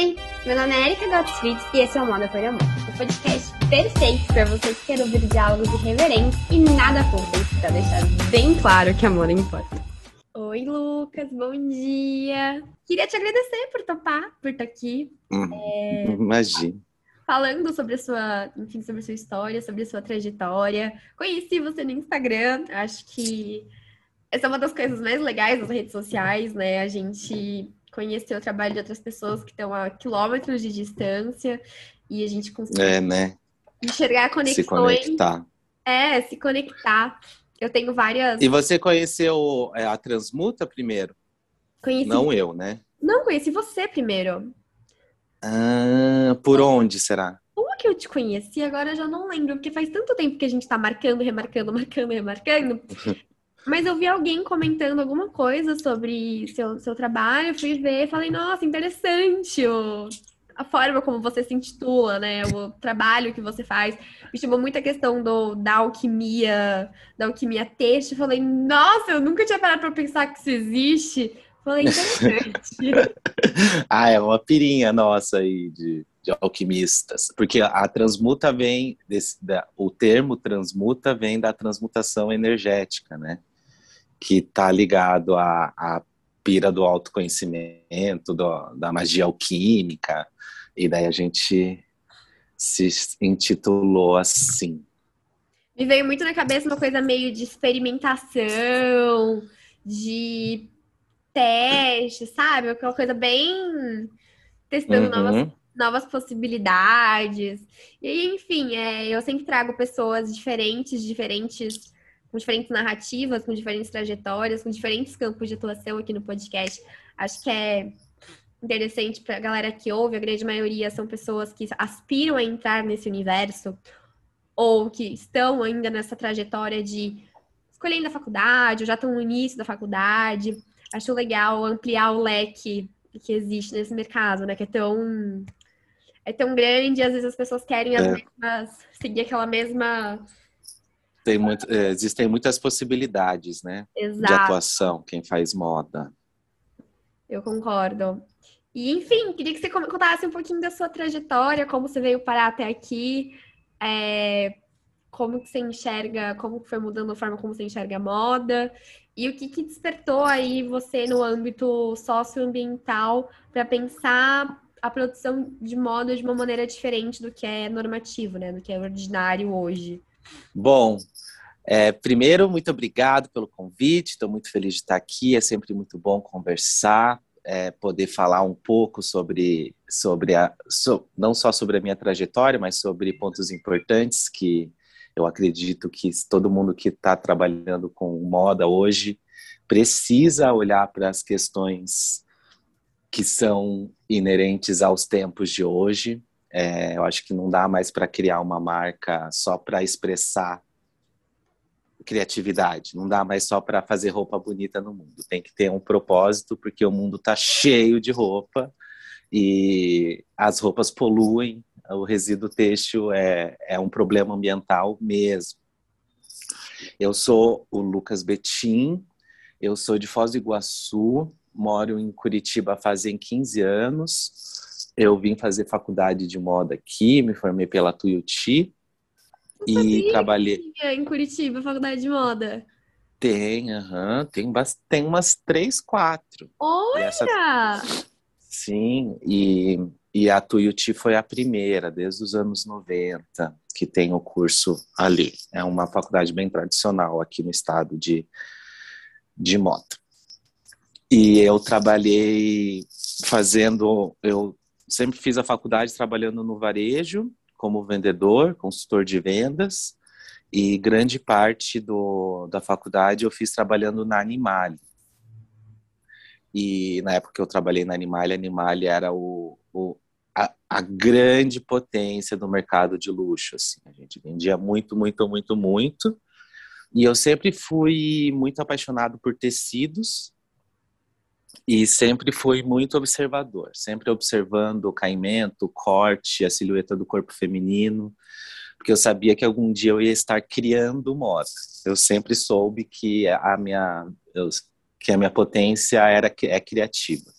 Oi, meu nome é Erika Gottfried e esse é o Moda por Amor, o podcast perfeito para você que quer ouvir diálogos irreverentes e nada fúteis, para deixar bem claro que amor importa. Oi, Lucas, bom dia. Queria te agradecer por topar, por estar aqui. Hum, é... Imagina. Falando sobre a sua, enfim, sobre a sua história, sobre a sua trajetória. Conheci você no Instagram, acho que essa é uma das coisas mais legais das redes sociais, né? A gente conhecer o trabalho de outras pessoas que estão a quilômetros de distância e a gente consegue é, né? enxergar conexões. Se conectar. É, se conectar. Eu tenho várias. E você conheceu é, a Transmuta primeiro? Conheci. Não eu, né? Não, conheci você primeiro. Ah, por onde será? Como que eu te conheci? Agora eu já não lembro, porque faz tanto tempo que a gente tá marcando, remarcando, marcando, remarcando. Mas eu vi alguém comentando alguma coisa sobre seu, seu trabalho, fui ver falei, nossa, interessante o, a forma como você se intitula, né? O trabalho que você faz. Me chamou muita questão do, da alquimia, da alquimia texto. Falei, nossa, eu nunca tinha parado para pensar que isso existe. Falei, interessante. ah, é uma pirinha nossa aí de, de alquimistas. Porque a transmuta vem, desse, da, o termo transmuta vem da transmutação energética, né? Que está ligado à, à pira do autoconhecimento, do, da magia alquímica, e daí a gente se intitulou assim. Me veio muito na cabeça uma coisa meio de experimentação, de teste, sabe? Aquela coisa bem testando uhum. novas, novas possibilidades. E enfim, é, eu sempre trago pessoas diferentes, diferentes com diferentes narrativas, com diferentes trajetórias, com diferentes campos de atuação aqui no podcast. Acho que é interessante para a galera que ouve, a grande maioria são pessoas que aspiram a entrar nesse universo ou que estão ainda nessa trajetória de escolhendo a faculdade, ou já estão no início da faculdade. Acho legal ampliar o leque que existe nesse mercado, né? Que é tão é tão grande, às vezes as pessoas querem as é. mesmas, seguir aquela mesma tem muito, é, existem muitas possibilidades, né? Exato. De atuação, quem faz moda. Eu concordo. E, enfim, queria que você contasse um pouquinho da sua trajetória, como você veio parar até aqui, é, como que você enxerga, como foi mudando a forma como você enxerga a moda, e o que, que despertou aí você no âmbito socioambiental para pensar a produção de moda de uma maneira diferente do que é normativo, né? Do que é ordinário hoje. Bom, é, primeiro, muito obrigado pelo convite, estou muito feliz de estar aqui, é sempre muito bom conversar, é, poder falar um pouco sobre, sobre a, so, não só sobre a minha trajetória, mas sobre pontos importantes que eu acredito que todo mundo que está trabalhando com moda hoje precisa olhar para as questões que são inerentes aos tempos de hoje, é, eu acho que não dá mais para criar uma marca só para expressar criatividade, não dá mais só para fazer roupa bonita no mundo. Tem que ter um propósito, porque o mundo está cheio de roupa e as roupas poluem, o resíduo têxtil é, é um problema ambiental mesmo. Eu sou o Lucas Betim, eu sou de Foz do Iguaçu, moro em Curitiba fazem 15 anos, eu vim fazer faculdade de moda aqui, me formei pela Tuiuti e trabalhei em Curitiba, faculdade de moda. Tem, aham, tem, tem umas três, quatro. Olha! Essa... Sim, e, e a Tuiuti foi a primeira, desde os anos 90, que tem o curso ali. É uma faculdade bem tradicional aqui no estado de, de moda. E eu trabalhei fazendo, eu sempre fiz a faculdade trabalhando no varejo, como vendedor, consultor de vendas, e grande parte do, da faculdade eu fiz trabalhando na Animale. E na época que eu trabalhei na Animale, a Animale era o, o a, a, grande potência do mercado de luxo. Assim. A gente vendia muito, muito, muito, muito. E eu sempre fui muito apaixonado por tecidos e sempre fui muito observador, sempre observando o caimento, o corte, a silhueta do corpo feminino, porque eu sabia que algum dia eu ia estar criando moda. Eu sempre soube que a minha, que a minha potência era é criativa.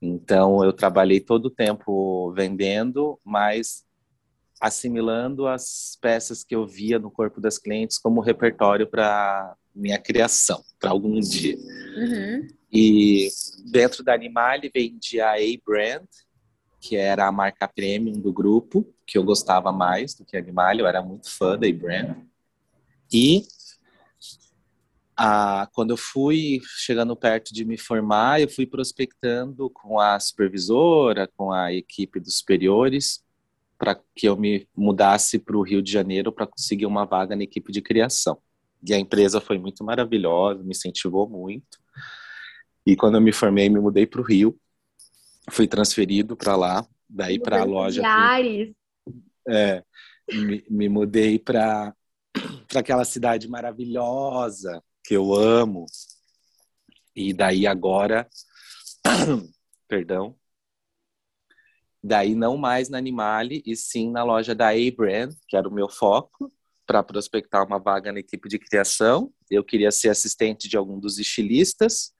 Então, eu trabalhei todo o tempo vendendo, mas assimilando as peças que eu via no corpo das clientes como repertório para minha criação, para algum dia. Uhum. E dentro da Animale vendia a A-Brand, que era a marca premium do grupo, que eu gostava mais do que a Animale, eu era muito fã da A-Brand. E a, quando eu fui chegando perto de me formar, eu fui prospectando com a supervisora, com a equipe dos superiores, para que eu me mudasse para o Rio de Janeiro para conseguir uma vaga na equipe de criação. E a empresa foi muito maravilhosa, me incentivou muito. E quando eu me formei, me mudei para o Rio, fui transferido para lá, daí para a loja. Fui, é, me, me mudei para aquela cidade maravilhosa, que eu amo. E daí agora, perdão, daí não mais na Animale, e sim na loja da A-Brand, que era o meu foco, para prospectar uma vaga na equipe de criação. Eu queria ser assistente de algum dos estilistas,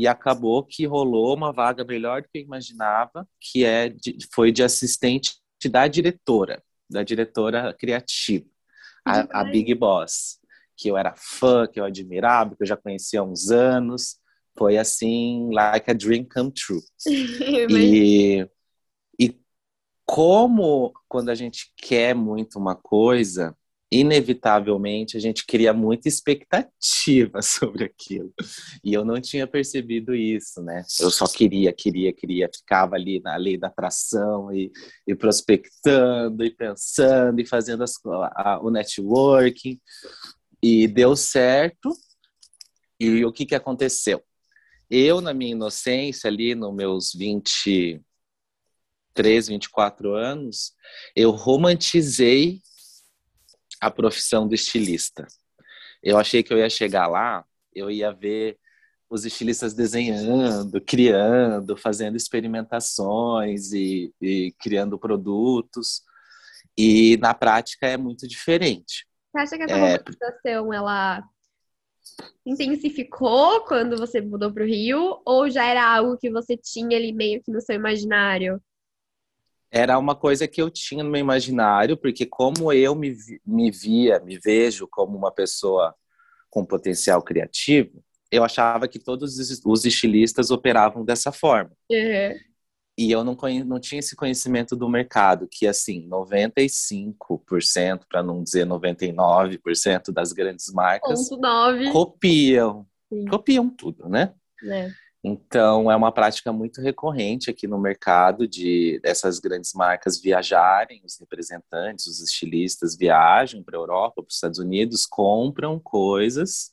e acabou que rolou uma vaga melhor do que eu imaginava, que é de, foi de assistente da diretora, da diretora criativa, a, a Big Boss que eu era fã, que eu admirava, que eu já conhecia há uns anos. Foi assim, like a dream come true. e, e como quando a gente quer muito uma coisa, inevitavelmente a gente cria muita expectativa sobre aquilo. E eu não tinha percebido isso, né? Eu só queria, queria, queria, ficava ali na lei da atração e, e prospectando e pensando e fazendo as, a, o networking. E deu certo. E o que, que aconteceu? Eu, na minha inocência, ali nos meus 23, 24 anos, eu romantizei a profissão do estilista. Eu achei que eu ia chegar lá, eu ia ver os estilistas desenhando, criando, fazendo experimentações e, e criando produtos. E na prática é muito diferente. Você acha que essa é... romantização, ela intensificou quando você mudou para o Rio? Ou já era algo que você tinha ali meio que no seu imaginário? Era uma coisa que eu tinha no meu imaginário, porque como eu me, me via, me vejo como uma pessoa com potencial criativo, eu achava que todos os estilistas operavam dessa forma. Uhum. E eu não, não tinha esse conhecimento do mercado, que assim, 95%, para não dizer 99% das grandes marcas copiam. Sim. Copiam tudo, né? É. Então, é uma prática muito recorrente aqui no mercado de essas grandes marcas viajarem, os representantes, os estilistas viajam para a Europa, para os Estados Unidos, compram coisas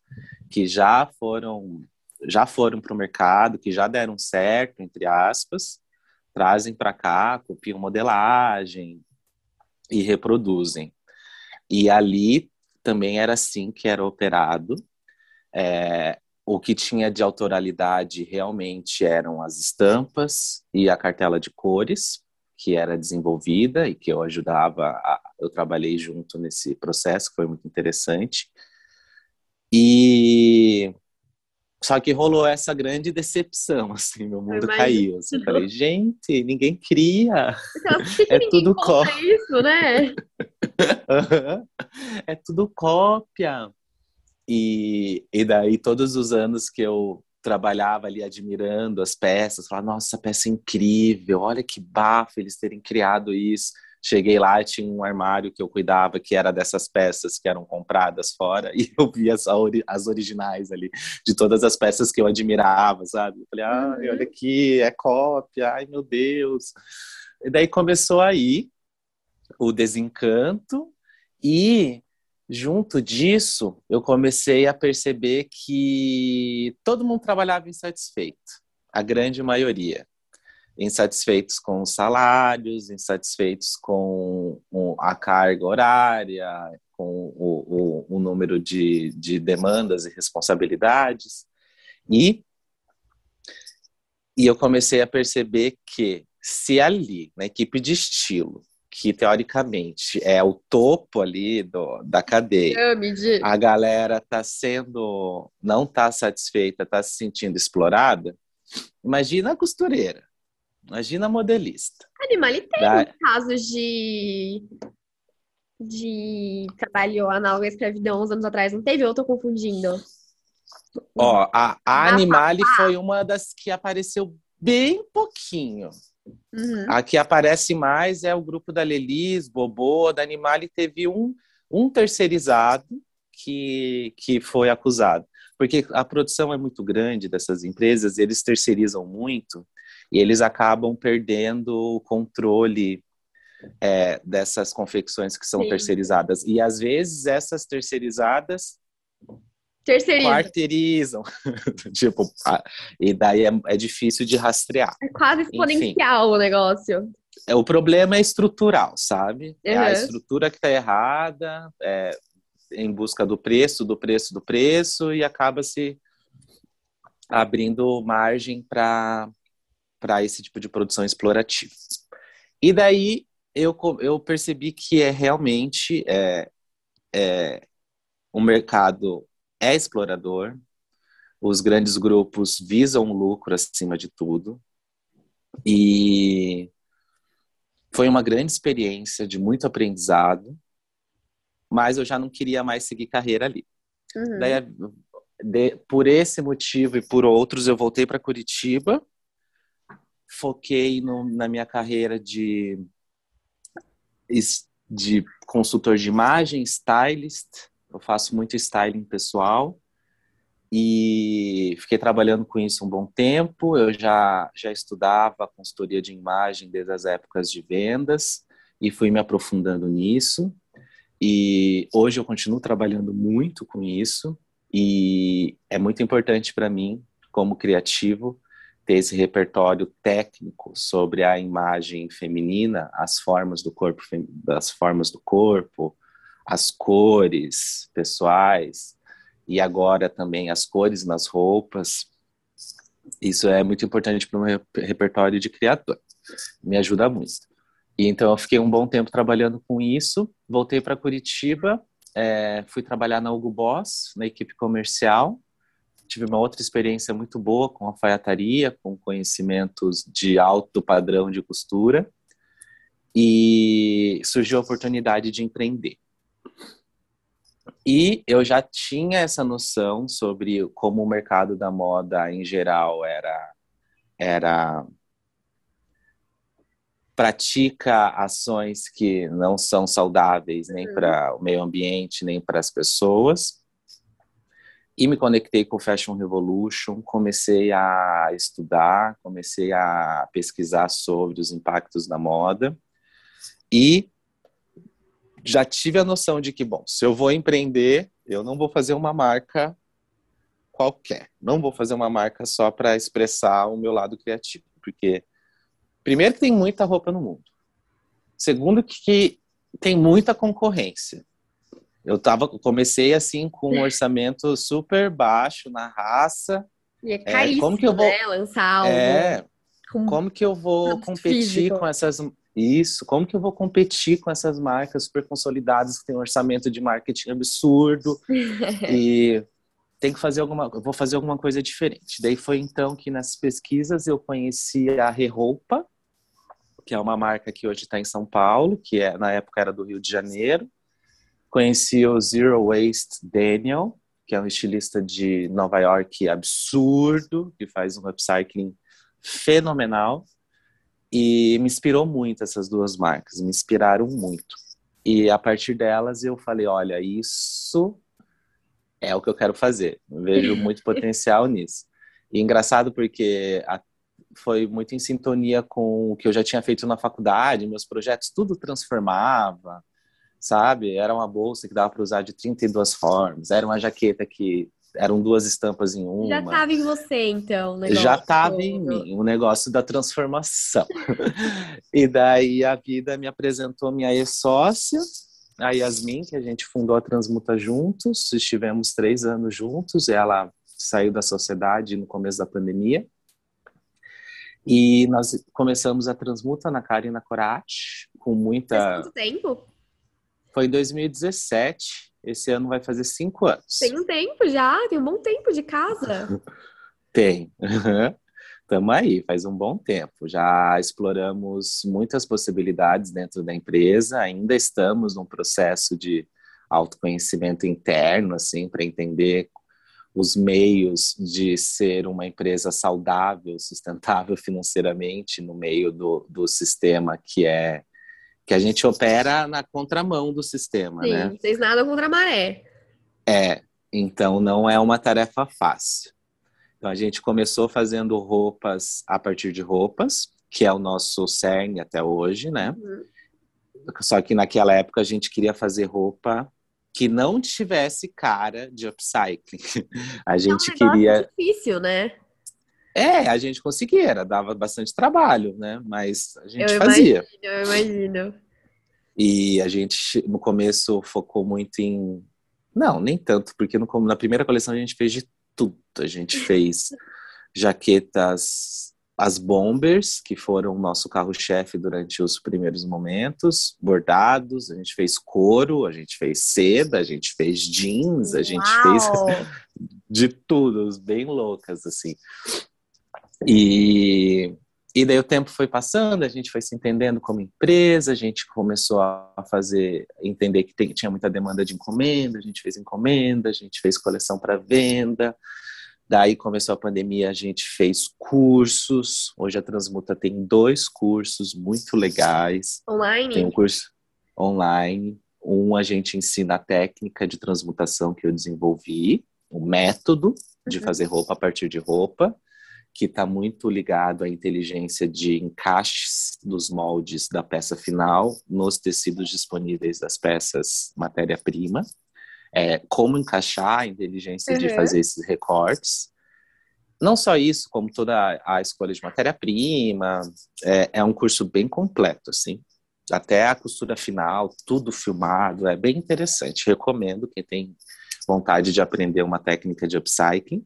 que já foram já foram para o mercado, que já deram certo, entre aspas, trazem para cá, copiam modelagem e reproduzem. E ali também era assim que era operado. É, o que tinha de autoralidade realmente eram as estampas e a cartela de cores, que era desenvolvida e que eu ajudava, a, eu trabalhei junto nesse processo, que foi muito interessante. E só que rolou essa grande decepção, assim, meu mundo caiu. Assim, eu falei, gente, ninguém cria. Então, é tudo cópia. isso, né? é tudo cópia. E, e daí, todos os anos que eu trabalhava ali admirando as peças, falava, nossa, essa peça é incrível, olha que bafo eles terem criado isso. Cheguei lá, tinha um armário que eu cuidava, que era dessas peças que eram compradas fora, e eu via as, as originais ali, de todas as peças que eu admirava, sabe? Eu falei, ah, olha uhum. aqui, é cópia, ai meu Deus. E daí começou aí o desencanto, e junto disso, eu comecei a perceber que todo mundo trabalhava insatisfeito, a grande maioria insatisfeitos com os salários, insatisfeitos com a carga horária, com o, o, o número de, de demandas e responsabilidades. E, e eu comecei a perceber que se ali, na equipe de estilo, que teoricamente é o topo ali do, da cadeia, a galera tá sendo, não tá satisfeita, tá se sentindo explorada, imagina a costureira Imagina modelista. Animal, e tem da... casos de de trabalho análogo à escravidão uns anos atrás, não teve? Ou eu tô confundindo? Ó, a, a Animale foi uma das que apareceu bem pouquinho. Uhum. A que aparece mais é o grupo da Lelis, Bobô, da Animale teve um, um terceirizado que, que foi acusado. Porque a produção é muito grande dessas empresas, eles terceirizam muito e eles acabam perdendo o controle é, dessas confecções que são Sim. terceirizadas. E às vezes essas terceirizadas Terceirizam. quarteirizam. tipo, e daí é, é, difícil de rastrear. É quase exponencial Enfim, o negócio. É, o problema é estrutural, sabe? Uhum. É a estrutura que está errada, é, em busca do preço, do preço, do preço, e acaba se abrindo margem para esse tipo de produção explorativa. E daí eu, eu percebi que é realmente é, é, o mercado é explorador, os grandes grupos visam o lucro acima de tudo, e foi uma grande experiência de muito aprendizado, mas eu já não queria mais seguir carreira ali. Uhum. Daí, de, por esse motivo e por outros, eu voltei para Curitiba, foquei no, na minha carreira de, de consultor de imagem, stylist, eu faço muito styling pessoal e fiquei trabalhando com isso um bom tempo. Eu já, já estudava consultoria de imagem desde as épocas de vendas e fui me aprofundando nisso. E hoje eu continuo trabalhando muito com isso e é muito importante para mim, como criativo, ter esse repertório técnico sobre a imagem feminina, as formas do corpo, das formas do corpo, as cores pessoais e agora também as cores nas roupas. Isso é muito importante para o meu repertório de criador. Me ajuda muito. E então eu fiquei um bom tempo trabalhando com isso. Voltei para Curitiba, é, fui trabalhar na Hugo Boss, na equipe comercial. Tive uma outra experiência muito boa com alfaiataria, com conhecimentos de alto padrão de costura. E surgiu a oportunidade de empreender. E eu já tinha essa noção sobre como o mercado da moda em geral era era pratica ações que não são saudáveis nem uhum. para o meio ambiente, nem para as pessoas. E me conectei com o Fashion Revolution, comecei a estudar, comecei a pesquisar sobre os impactos da moda. E já tive a noção de que, bom, se eu vou empreender, eu não vou fazer uma marca qualquer. Não vou fazer uma marca só para expressar o meu lado criativo, porque primeiro que tem muita roupa no mundo. Segundo que tem muita concorrência. Eu tava, comecei assim com um orçamento super baixo na raça. E é caríssimo, é, como que eu vou, né, lançar algo. É, como que eu vou competir físico. com essas isso, como que eu vou competir com essas marcas super consolidadas que têm um orçamento de marketing absurdo e tem que fazer alguma, vou fazer alguma coisa diferente. Daí foi então que nas pesquisas eu conheci a Reroupa, que é uma marca que hoje está em São Paulo, que é na época era do Rio de Janeiro. Conheci o Zero Waste Daniel, que é um estilista de Nova York absurdo, que faz um upcycling fenomenal. E me inspirou muito essas duas marcas, me inspiraram muito. E a partir delas eu falei, olha, isso é o que eu quero fazer. Eu vejo muito potencial nisso. E engraçado porque a, foi muito em sintonia com o que eu já tinha feito na faculdade, meus projetos tudo transformava, sabe? Era uma bolsa que dava para usar de 32 formas, era uma jaqueta que eram duas estampas em uma. Já estava em você, então. Já estava em mim, o negócio da transformação. e daí a vida me apresentou minha ex-sócia, a Yasmin, que a gente fundou a Transmuta juntos, estivemos três anos juntos, ela saiu da sociedade no começo da pandemia. E nós começamos a Transmuta na Cara e na Corate, com muita... Faz quanto tempo? Foi em 2017. Esse ano vai fazer cinco anos. Tem um tempo já, tem um bom tempo de casa. tem. Estamos aí, faz um bom tempo. Já exploramos muitas possibilidades dentro da empresa, ainda estamos num processo de autoconhecimento interno, assim, para entender os meios de ser uma empresa saudável, sustentável financeiramente no meio do, do sistema que é que a gente opera na contramão do sistema, Sim, né? Vocês nadam contra a maré. É, então não é uma tarefa fácil. Então a gente começou fazendo roupas a partir de roupas, que é o nosso cerne até hoje, né? Uhum. Só que naquela época a gente queria fazer roupa que não tivesse cara de upcycling. A gente é um queria. difícil, né? É, a gente conseguia, era, dava bastante trabalho, né? Mas a gente eu fazia. Imagino, eu imagino. E a gente, no começo, focou muito em. Não, nem tanto, porque no, na primeira coleção a gente fez de tudo. A gente fez jaquetas as bombers, que foram o nosso carro-chefe durante os primeiros momentos, bordados, a gente fez couro, a gente fez seda, a gente fez jeans, a gente Uau. fez de tudo, bem loucas, assim. E, e daí o tempo foi passando, a gente foi se entendendo como empresa, a gente começou a fazer, entender que tem, tinha muita demanda de encomenda, a gente fez encomenda, a gente fez coleção para venda, Daí começou a pandemia, a gente fez cursos. Hoje a Transmuta tem dois cursos muito legais. Online? Tem um curso online. Um a gente ensina a técnica de transmutação que eu desenvolvi, o método de uhum. fazer roupa a partir de roupa, que está muito ligado à inteligência de encaixes dos moldes da peça final nos tecidos disponíveis das peças matéria-prima é, como encaixar a inteligência uhum. de fazer esses recortes. Não só isso, como toda a escolha de matéria-prima, é, é um curso bem completo, assim. Até a costura final, tudo filmado, é bem interessante. Recomendo quem tem vontade de aprender uma técnica de upcycling.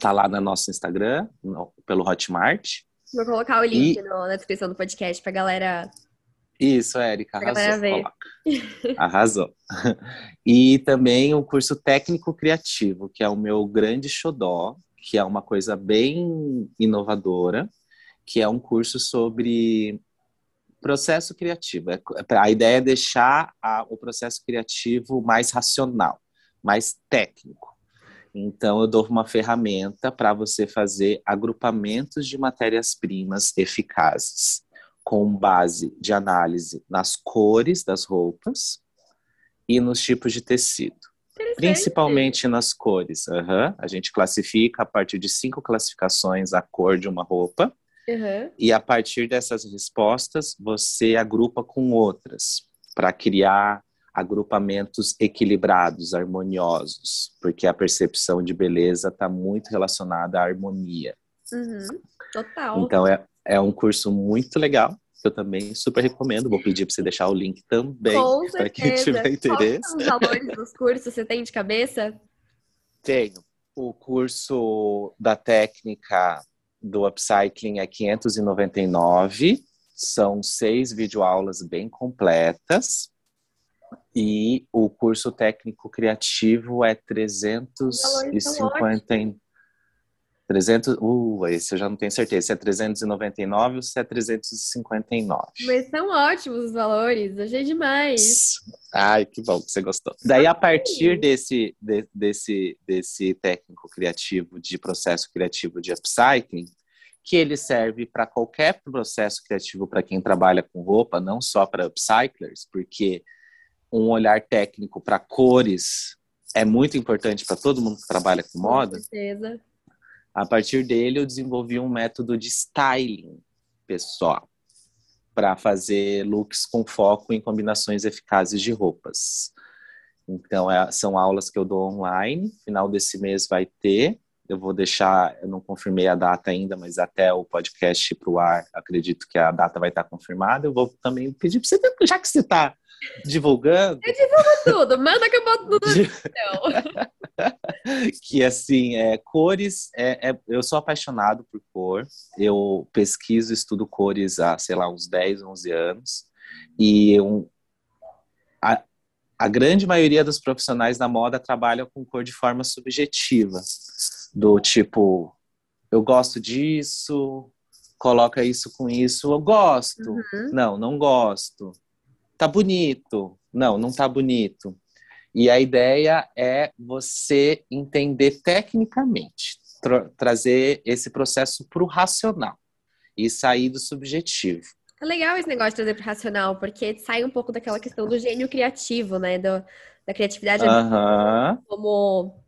Tá lá no nosso Instagram, no, pelo Hotmart. Vou colocar o link e... no, na descrição do podcast pra galera isso, Érica, arrasou. Arrasou. E também o curso técnico criativo, que é o meu grande xodó, que é uma coisa bem inovadora, que é um curso sobre processo criativo. É, a ideia é deixar a, o processo criativo mais racional, mais técnico. Então, eu dou uma ferramenta para você fazer agrupamentos de matérias-primas eficazes com base de análise nas cores das roupas e nos tipos de tecido. Principalmente nas cores. Uhum. A gente classifica a partir de cinco classificações a cor de uma roupa. Uhum. E a partir dessas respostas, você agrupa com outras para criar agrupamentos equilibrados, harmoniosos, porque a percepção de beleza está muito relacionada à harmonia. Uhum. Total. Então é, é um curso muito legal que eu também super recomendo. Vou pedir para você deixar o link também para quem tiver interesse. Quais são os valores dos cursos? Você tem de cabeça? Tenho. O curso da técnica do upcycling é 599. São seis videoaulas bem completas. E o curso técnico criativo é 350. 300, uh, esse eu já não tenho certeza se é 399 ou se é 359. Mas são ótimos os valores, achei demais. Ai, que bom que você gostou. Daí, a partir desse, de, desse, desse técnico criativo de processo criativo de upcycling, que ele serve para qualquer processo criativo para quem trabalha com roupa, não só para upcyclers, porque um olhar técnico para cores é muito importante para todo mundo que trabalha com moda. Com certeza a partir dele, eu desenvolvi um método de styling pessoal para fazer looks com foco em combinações eficazes de roupas. Então, é, são aulas que eu dou online. Final desse mês vai ter. Eu vou deixar, eu não confirmei a data ainda, mas até o podcast para o ar, acredito que a data vai estar confirmada. Eu vou também pedir para você, já que você está divulgando. Eu divulgo tudo, manda que eu boto tudo no Que assim, é, cores, é, é, eu sou apaixonado por cor, eu pesquiso, estudo cores há, sei lá, uns 10, 11 anos, e um, a, a grande maioria dos profissionais da moda trabalham com cor de forma subjetiva, do tipo, eu gosto disso, coloca isso com isso, eu gosto. Uhum. Não, não gosto. Tá bonito. Não, não tá bonito. E a ideia é você entender tecnicamente, tra trazer esse processo para o racional e sair do subjetivo. É legal esse negócio de trazer para o racional, porque sai um pouco daquela questão do gênio criativo, né? Do, da criatividade como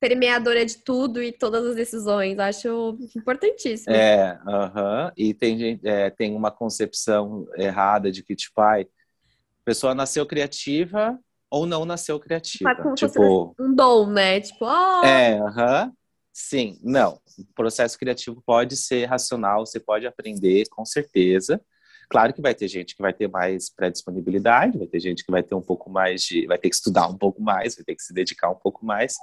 permeadora de tudo e todas as decisões. Acho importantíssimo. É, uh e tem, é, tem uma concepção errada de que, tipo, ai, a pessoa nasceu criativa ou não nasceu criativa. como tipo, um dom, né? Tipo, oh... É, aham. Sim, não. O processo criativo pode ser racional, você pode aprender, com certeza. Claro que vai ter gente que vai ter mais pré-disponibilidade, vai ter gente que vai ter um pouco mais de. vai ter que estudar um pouco mais, vai ter que se dedicar um pouco mais.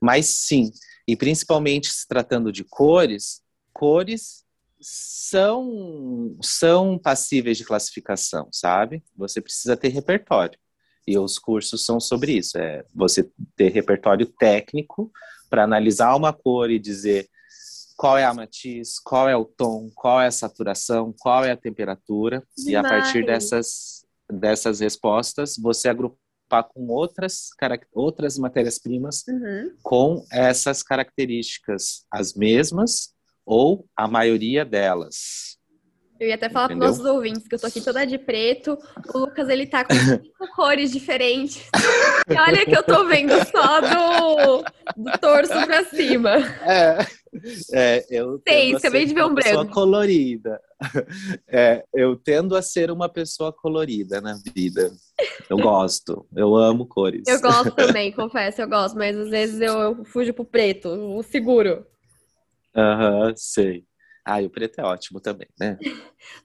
Mas sim, e principalmente se tratando de cores, cores são, são passíveis de classificação, sabe? Você precisa ter repertório. E os cursos são sobre isso, é você ter repertório técnico para analisar uma cor e dizer qual é a matiz, qual é o tom, qual é a saturação, qual é a temperatura Demais. e a partir dessas dessas respostas você agrupar com outras outras matérias-primas uhum. com essas características as mesmas ou a maioria delas. Eu ia até falar para nossos ouvintes que eu tô aqui toda de preto. O Lucas, ele tá com cinco cores diferentes. E olha que eu tô vendo só do, do torso pra cima. É, é eu Sei, acabei de ver um branco. colorida. É, eu tendo a ser uma pessoa colorida na vida. Eu gosto, eu amo cores. Eu gosto também, confesso, eu gosto, mas às vezes eu, eu fujo pro preto, o seguro. Aham, uhum, sei. Ah, e o preto é ótimo também, né?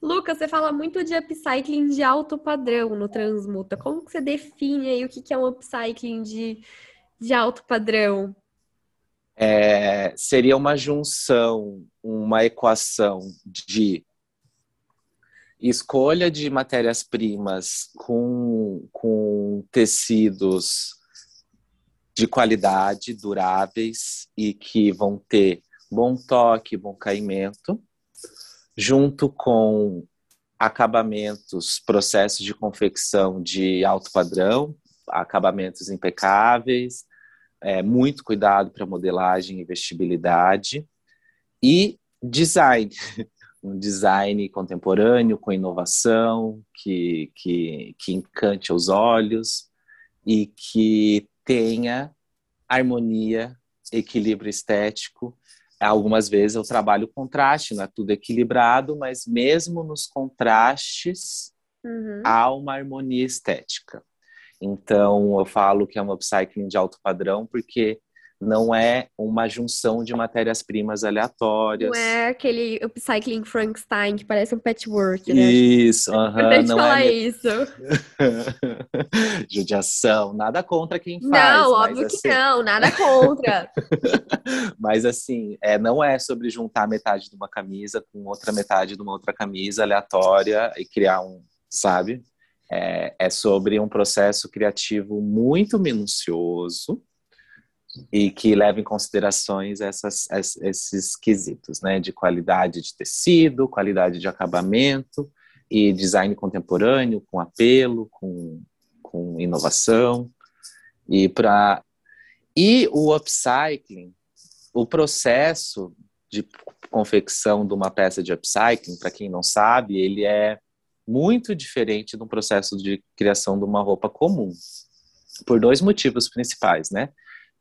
Lucas, você fala muito de upcycling de alto padrão no Transmuta. Como que você define aí o que é um upcycling de, de alto padrão? É, seria uma junção, uma equação de escolha de matérias-primas com, com tecidos de qualidade, duráveis e que vão ter bom toque, bom caimento, junto com acabamentos, processos de confecção de alto padrão, acabamentos impecáveis, é, muito cuidado para modelagem e vestibilidade, e design, um design contemporâneo com inovação, que, que, que encante os olhos e que tenha harmonia, equilíbrio estético algumas vezes eu trabalho contraste, não é tudo equilibrado, mas mesmo nos contrastes uhum. há uma harmonia estética. Então eu falo que é um upcycling de alto padrão porque não é uma junção de matérias-primas aleatórias. Não é aquele upcycling Frankenstein que parece um patchwork, né? Isso, uh -huh, não falar é isso. Judiação, nada contra quem faz. Não, óbvio assim... que não, nada contra. mas assim, é, não é sobre juntar metade de uma camisa com outra metade de uma outra camisa aleatória e criar um, sabe? É, é sobre um processo criativo muito minucioso e que leva em considerações essas, esses quesitos, né, de qualidade de tecido, qualidade de acabamento e design contemporâneo com apelo, com, com inovação. E para e o upcycling, o processo de confecção de uma peça de upcycling, para quem não sabe, ele é muito diferente do processo de criação de uma roupa comum, por dois motivos principais, né?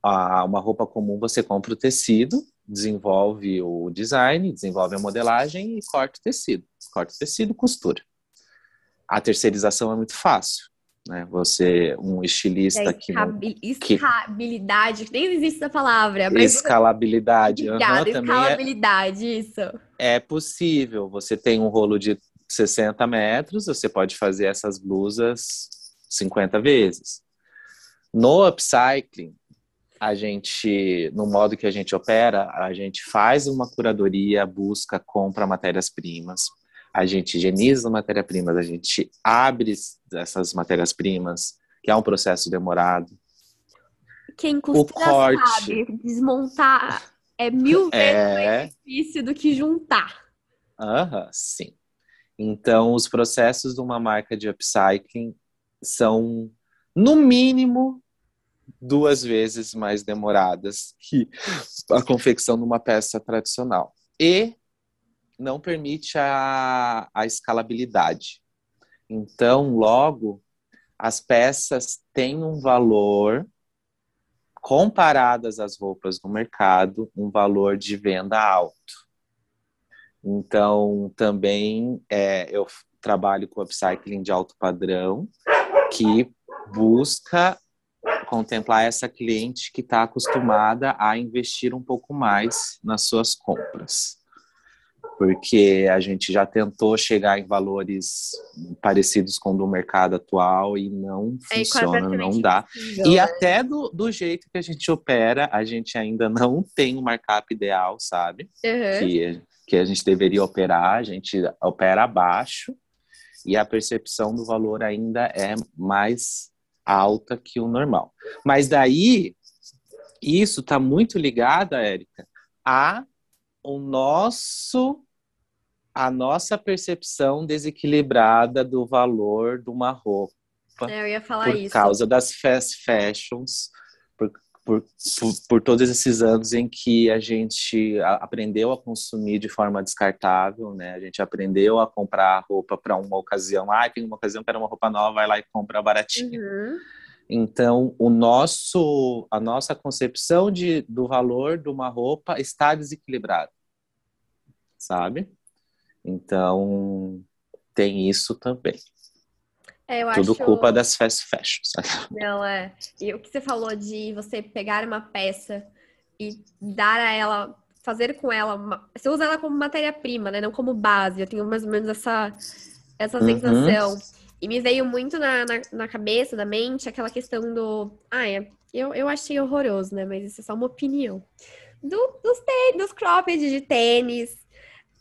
uma roupa comum, você compra o tecido, desenvolve o design, desenvolve a modelagem e corta o tecido. Corta o tecido, costura. A terceirização é muito fácil. Né? Você, um estilista que, não, que... Escalabilidade, nem existe essa palavra. Mas... Escalabilidade. Obrigada, uhum, escalabilidade, é... isso. É possível. Você tem um rolo de 60 metros, você pode fazer essas blusas 50 vezes. No upcycling, a gente, no modo que a gente opera, a gente faz uma curadoria, busca, compra matérias-primas, a gente higieniza matérias-primas, a gente abre essas matérias-primas, que é um processo demorado. Quem costura o corte, sabe desmontar é mil vezes é... mais difícil do que juntar. Aham, sim. Então, os processos de uma marca de upcycling são, no mínimo, duas vezes mais demoradas que a confecção de uma peça tradicional. E não permite a, a escalabilidade. Então, logo, as peças têm um valor comparadas às roupas no mercado, um valor de venda alto. Então, também é, eu trabalho com upcycling de alto padrão, que busca contemplar essa cliente que está acostumada a investir um pouco mais nas suas compras. Porque a gente já tentou chegar em valores parecidos com o do mercado atual e não é funciona, não dá. Possível, e né? até do, do jeito que a gente opera, a gente ainda não tem um markup ideal, sabe? Uhum. Que, que a gente deveria operar, a gente opera abaixo e a percepção do valor ainda é mais alta que o normal. Mas daí, isso está muito ligado, Érica, a o nosso a nossa percepção desequilibrada do valor de uma roupa. É, eu ia falar por isso. causa das fast fashions, por, por, por, por, todos esses anos em que a gente aprendeu a consumir de forma descartável, né? A gente aprendeu a comprar roupa para uma ocasião. Ah, tem uma ocasião, para uma roupa nova, vai lá e compra baratinha. Uhum. Então, o nosso, a nossa concepção de, do valor de uma roupa está desequilibrada, sabe? Então, tem isso também. É, Tudo acho... culpa das fast fashions. Não, é. E o que você falou de você pegar uma peça e dar a ela, fazer com ela, uma... você usa ela como matéria-prima, né? Não como base. Eu tenho mais ou menos essa, essa uhum. sensação. E me veio muito na, na, na, cabeça, na mente, aquela questão do. Ah, é. Eu, eu achei horroroso, né? Mas isso é só uma opinião. Do, dos tênis, dos cropped de tênis.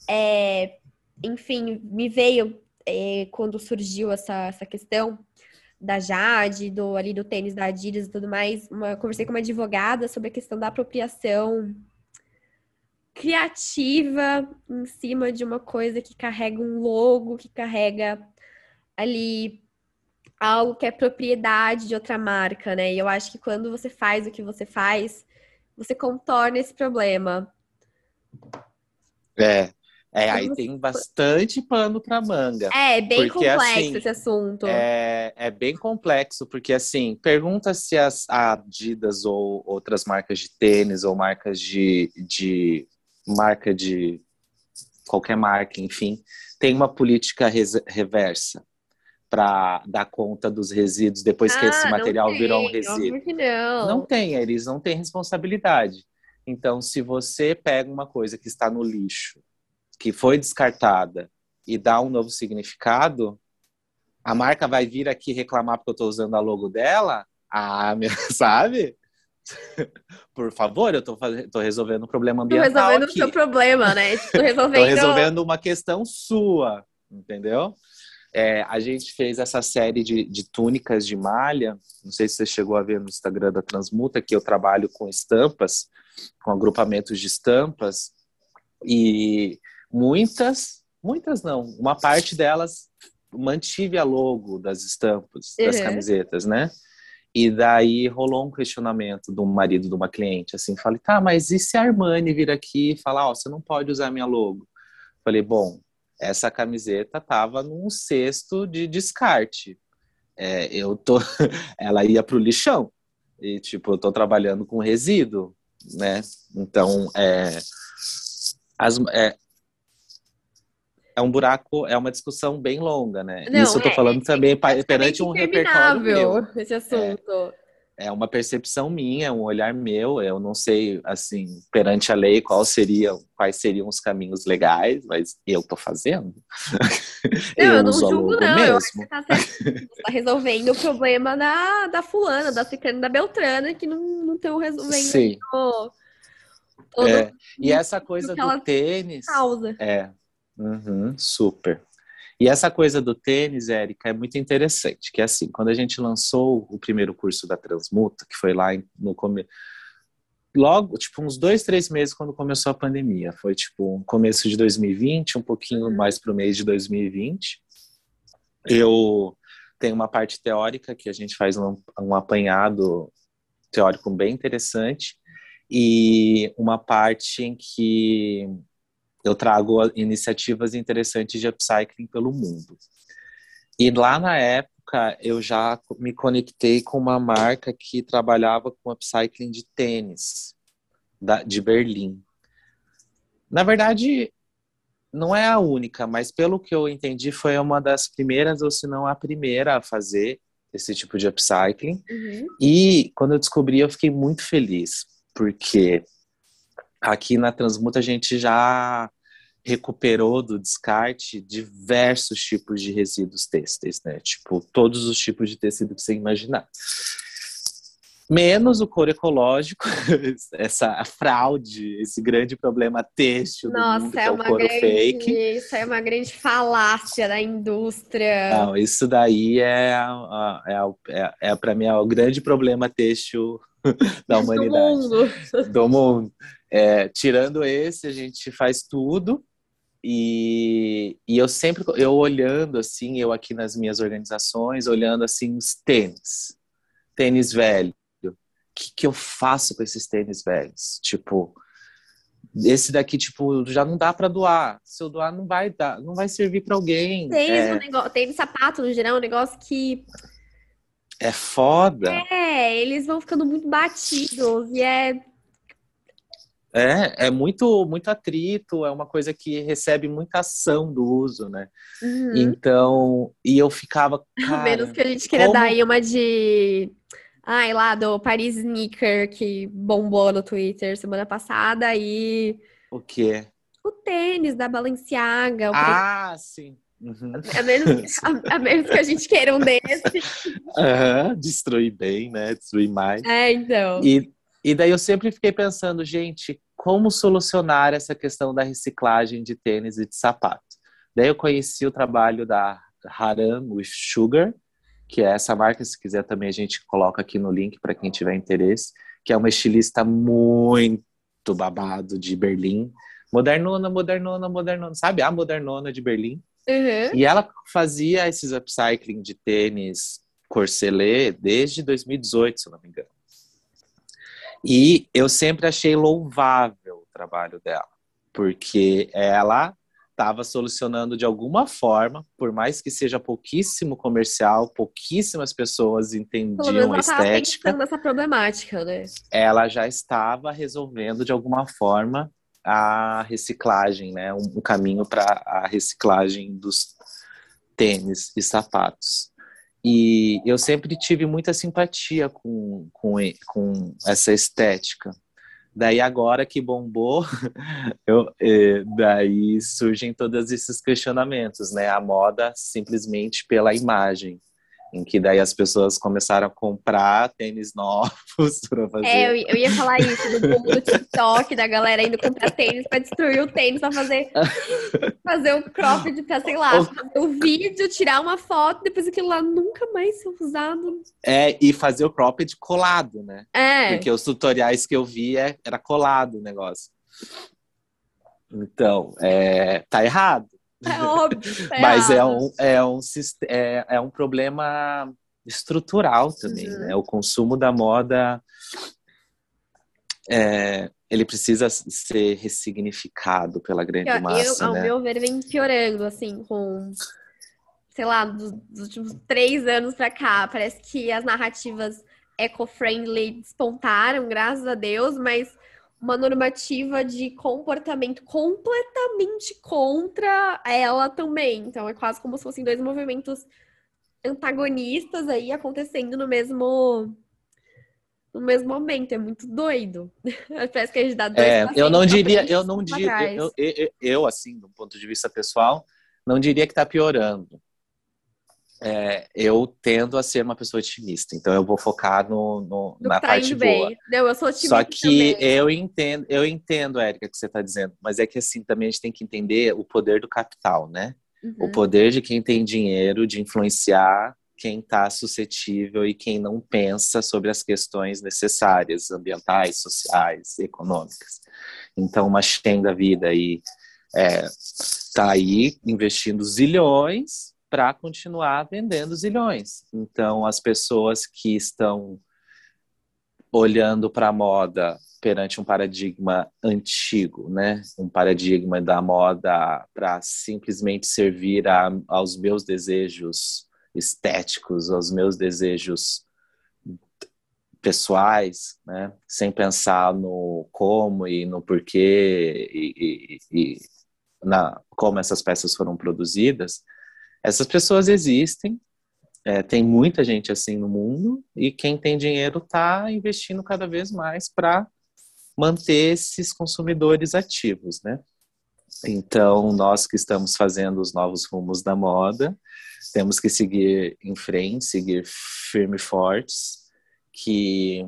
É, enfim, me veio é, quando surgiu essa, essa questão da Jade, do, ali do tênis da Adidas e tudo mais, uma, conversei com uma advogada sobre a questão da apropriação criativa em cima de uma coisa que carrega um logo, que carrega ali algo que é propriedade de outra marca, né? E eu acho que quando você faz o que você faz, você contorna esse problema. É, é, aí tem bastante pano para manga. É, bem porque, complexo assim, esse assunto. É, é bem complexo, porque assim, pergunta se as Adidas ou outras marcas de tênis ou marcas de, de marca de qualquer marca, enfim, tem uma política reversa para dar conta dos resíduos depois ah, que esse material tem, virou um resíduo. Não. não tem, eles não têm responsabilidade. Então, se você pega uma coisa que está no lixo que foi descartada e dá um novo significado, a marca vai vir aqui reclamar porque eu estou usando a logo dela? Ah, sabe? Por favor, eu estou tô resolvendo um problema ambiental. Tô resolvendo aqui. o seu problema, né? Tô resolvendo... resolvendo uma questão sua, entendeu? É, a gente fez essa série de, de, túnicas de malha. Não sei se você chegou a ver no Instagram da Transmuta, que eu trabalho com estampas, com agrupamentos de estampas. E Muitas, muitas não, uma parte delas mantive a logo das estampas, das uhum. camisetas, né? E daí rolou um questionamento do marido de uma cliente, assim, falei, tá, mas e se a Armani vir aqui e falar, ó, oh, você não pode usar minha logo? Falei, bom, essa camiseta tava num cesto de descarte. É, eu tô, ela ia pro lixão e tipo, eu tô trabalhando com resíduo, né? Então, é, as, é, é um buraco, é uma discussão bem longa, né? Não, Isso eu tô é, falando é, também é perante um repertório meu. esse assunto. É, é, uma percepção minha, um olhar meu. Eu não sei, assim, perante a lei, qual seria, quais seriam os caminhos legais, mas eu tô fazendo. Não, eu, eu não julgo, não. Mesmo. Eu acho que você tá, tá, resolvendo o problema da, da fulana, da ciclana, da beltrana, que não, não estão resolvendo. Sim. Todo, todo é. E essa coisa do tênis. Causa. É. Uhum, super. E essa coisa do tênis, Érica, é muito interessante, que é assim, quando a gente lançou o primeiro curso da Transmuta, que foi lá no começo, logo, tipo, uns dois, três meses quando começou a pandemia. Foi, tipo, um começo de 2020, um pouquinho uhum. mais para o mês de 2020. Eu tenho uma parte teórica que a gente faz um, um apanhado teórico bem interessante e uma parte em que eu trago iniciativas interessantes de upcycling pelo mundo. E lá na época eu já me conectei com uma marca que trabalhava com upcycling de tênis da, de Berlim. Na verdade, não é a única, mas pelo que eu entendi, foi uma das primeiras, ou se não a primeira a fazer esse tipo de upcycling. Uhum. E quando eu descobri, eu fiquei muito feliz, porque aqui na Transmuta a gente já recuperou do descarte diversos tipos de resíduos têxteis, né? Tipo, todos os tipos de tecido que você imaginar. Menos o couro ecológico, essa fraude, esse grande problema têxtil Nossa, mundo, é, é uma grande, fake. Isso é uma grande falácia da indústria. Não, isso daí é, é, é, é, é para mim é o grande problema têxtil da humanidade. Do mundo. Do mundo. É, tirando esse, a gente faz tudo. E, e eu sempre, eu olhando assim, eu aqui nas minhas organizações, olhando assim os tênis, tênis velho, que, que eu faço com esses tênis velhos? Tipo, esse daqui, tipo, já não dá para doar. Se eu doar, não vai dar, não vai servir para alguém. Tênis, é... um negócio, tênis sapato, no geral, é um negócio que. É foda. É, eles vão ficando muito batidos e é. É, é muito, muito atrito, é uma coisa que recebe muita ação do uso, né? Uhum. Então, e eu ficava. Cara, Menos que a gente queria como... dar aí uma de Ai, lá do Paris Sneaker que bombou no Twitter semana passada e. O quê? O tênis da Balenciaga. ah, pre... sim. Uhum. A, menos, a, a, menos que a gente queira um desse. Uhum, destruir bem, né? Destruir mais. É, então. E, e daí eu sempre fiquei pensando, gente, como solucionar essa questão da reciclagem de tênis e de sapato? Daí eu conheci o trabalho da Haram with Sugar, que é essa marca, se quiser também a gente coloca aqui no link para quem tiver interesse, que é uma estilista muito babado de Berlim, modernona, modernona, modernona, sabe? A modernona de Berlim. Uhum. E ela fazia esses upcycling de tênis corselê desde 2018, se não me engano. E eu sempre achei louvável o trabalho dela, porque ela estava solucionando de alguma forma, por mais que seja pouquíssimo comercial, pouquíssimas pessoas entendiam a estética. Ela essa problemática, né? Ela já estava resolvendo de alguma forma a reciclagem, né? Um, um caminho para a reciclagem dos tênis e sapatos. E eu sempre tive muita simpatia com, com, com essa estética. Daí agora que bombou, eu, eh, daí surgem todos esses questionamentos, né? A moda simplesmente pela imagem em que daí as pessoas começaram a comprar tênis novos para fazer. É, eu, ia falar isso do do TikTok, da galera indo comprar tênis para destruir o tênis, para fazer fazer o cropped para sei lá, fazer o vídeo, tirar uma foto, depois aquilo lá nunca mais ser usado. É, e fazer o cropped colado, né? É. Porque os tutoriais que eu vi é, era colado o negócio. Então, é, tá errado. É óbvio. É Mas é um, é, um, é, é um problema estrutural também, uhum. né? O consumo da moda é, ele precisa ser ressignificado pela grande eu, massa, eu, né? Ao meu ver, vem piorando, assim, com, sei lá, dos, dos últimos três anos pra cá. Parece que as narrativas eco-friendly despontaram, graças a Deus, mas uma normativa de comportamento completamente contra ela também. Então é quase como se fossem dois movimentos antagonistas aí acontecendo no mesmo no mesmo momento. É muito doido. Parece que a gente dá dois é, eu não diria, eu não diria, eu, eu, eu, assim, do ponto de vista pessoal, não diria que está piorando é, eu tendo a ser uma pessoa otimista, então eu vou focar no, no na tá parte boa. Não, eu sou otimista Só que também. eu entendo, eu entendo, Érica, que você está dizendo, mas é que assim também a gente tem que entender o poder do capital, né? Uhum. O poder de quem tem dinheiro de influenciar quem está suscetível e quem não pensa sobre as questões necessárias, ambientais, sociais, econômicas. Então, uma Shen da vida aí está é, aí investindo zilhões para continuar vendendo zilhões. Então, as pessoas que estão olhando para a moda perante um paradigma antigo, né? Um paradigma da moda para simplesmente servir a, aos meus desejos estéticos, aos meus desejos pessoais, né? Sem pensar no como e no porquê e, e, e na como essas peças foram produzidas. Essas pessoas existem, é, tem muita gente assim no mundo e quem tem dinheiro está investindo cada vez mais para manter esses consumidores ativos, né? Então, nós que estamos fazendo os novos rumos da moda, temos que seguir em frente, seguir firme e fortes, que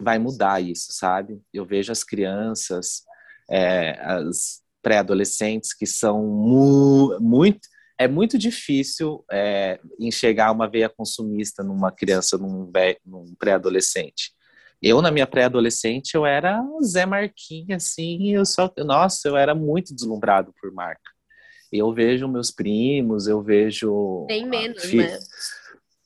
vai mudar isso, sabe? Eu vejo as crianças, é, as pré-adolescentes que são mu muito é muito difícil é, enxergar uma veia consumista numa criança, num, num pré-adolescente. Eu, na minha pré-adolescente, eu era Zé Marquinha, assim, eu só, nossa, eu era muito deslumbrado por marca. Eu vejo meus primos, eu vejo... Tem menos, né?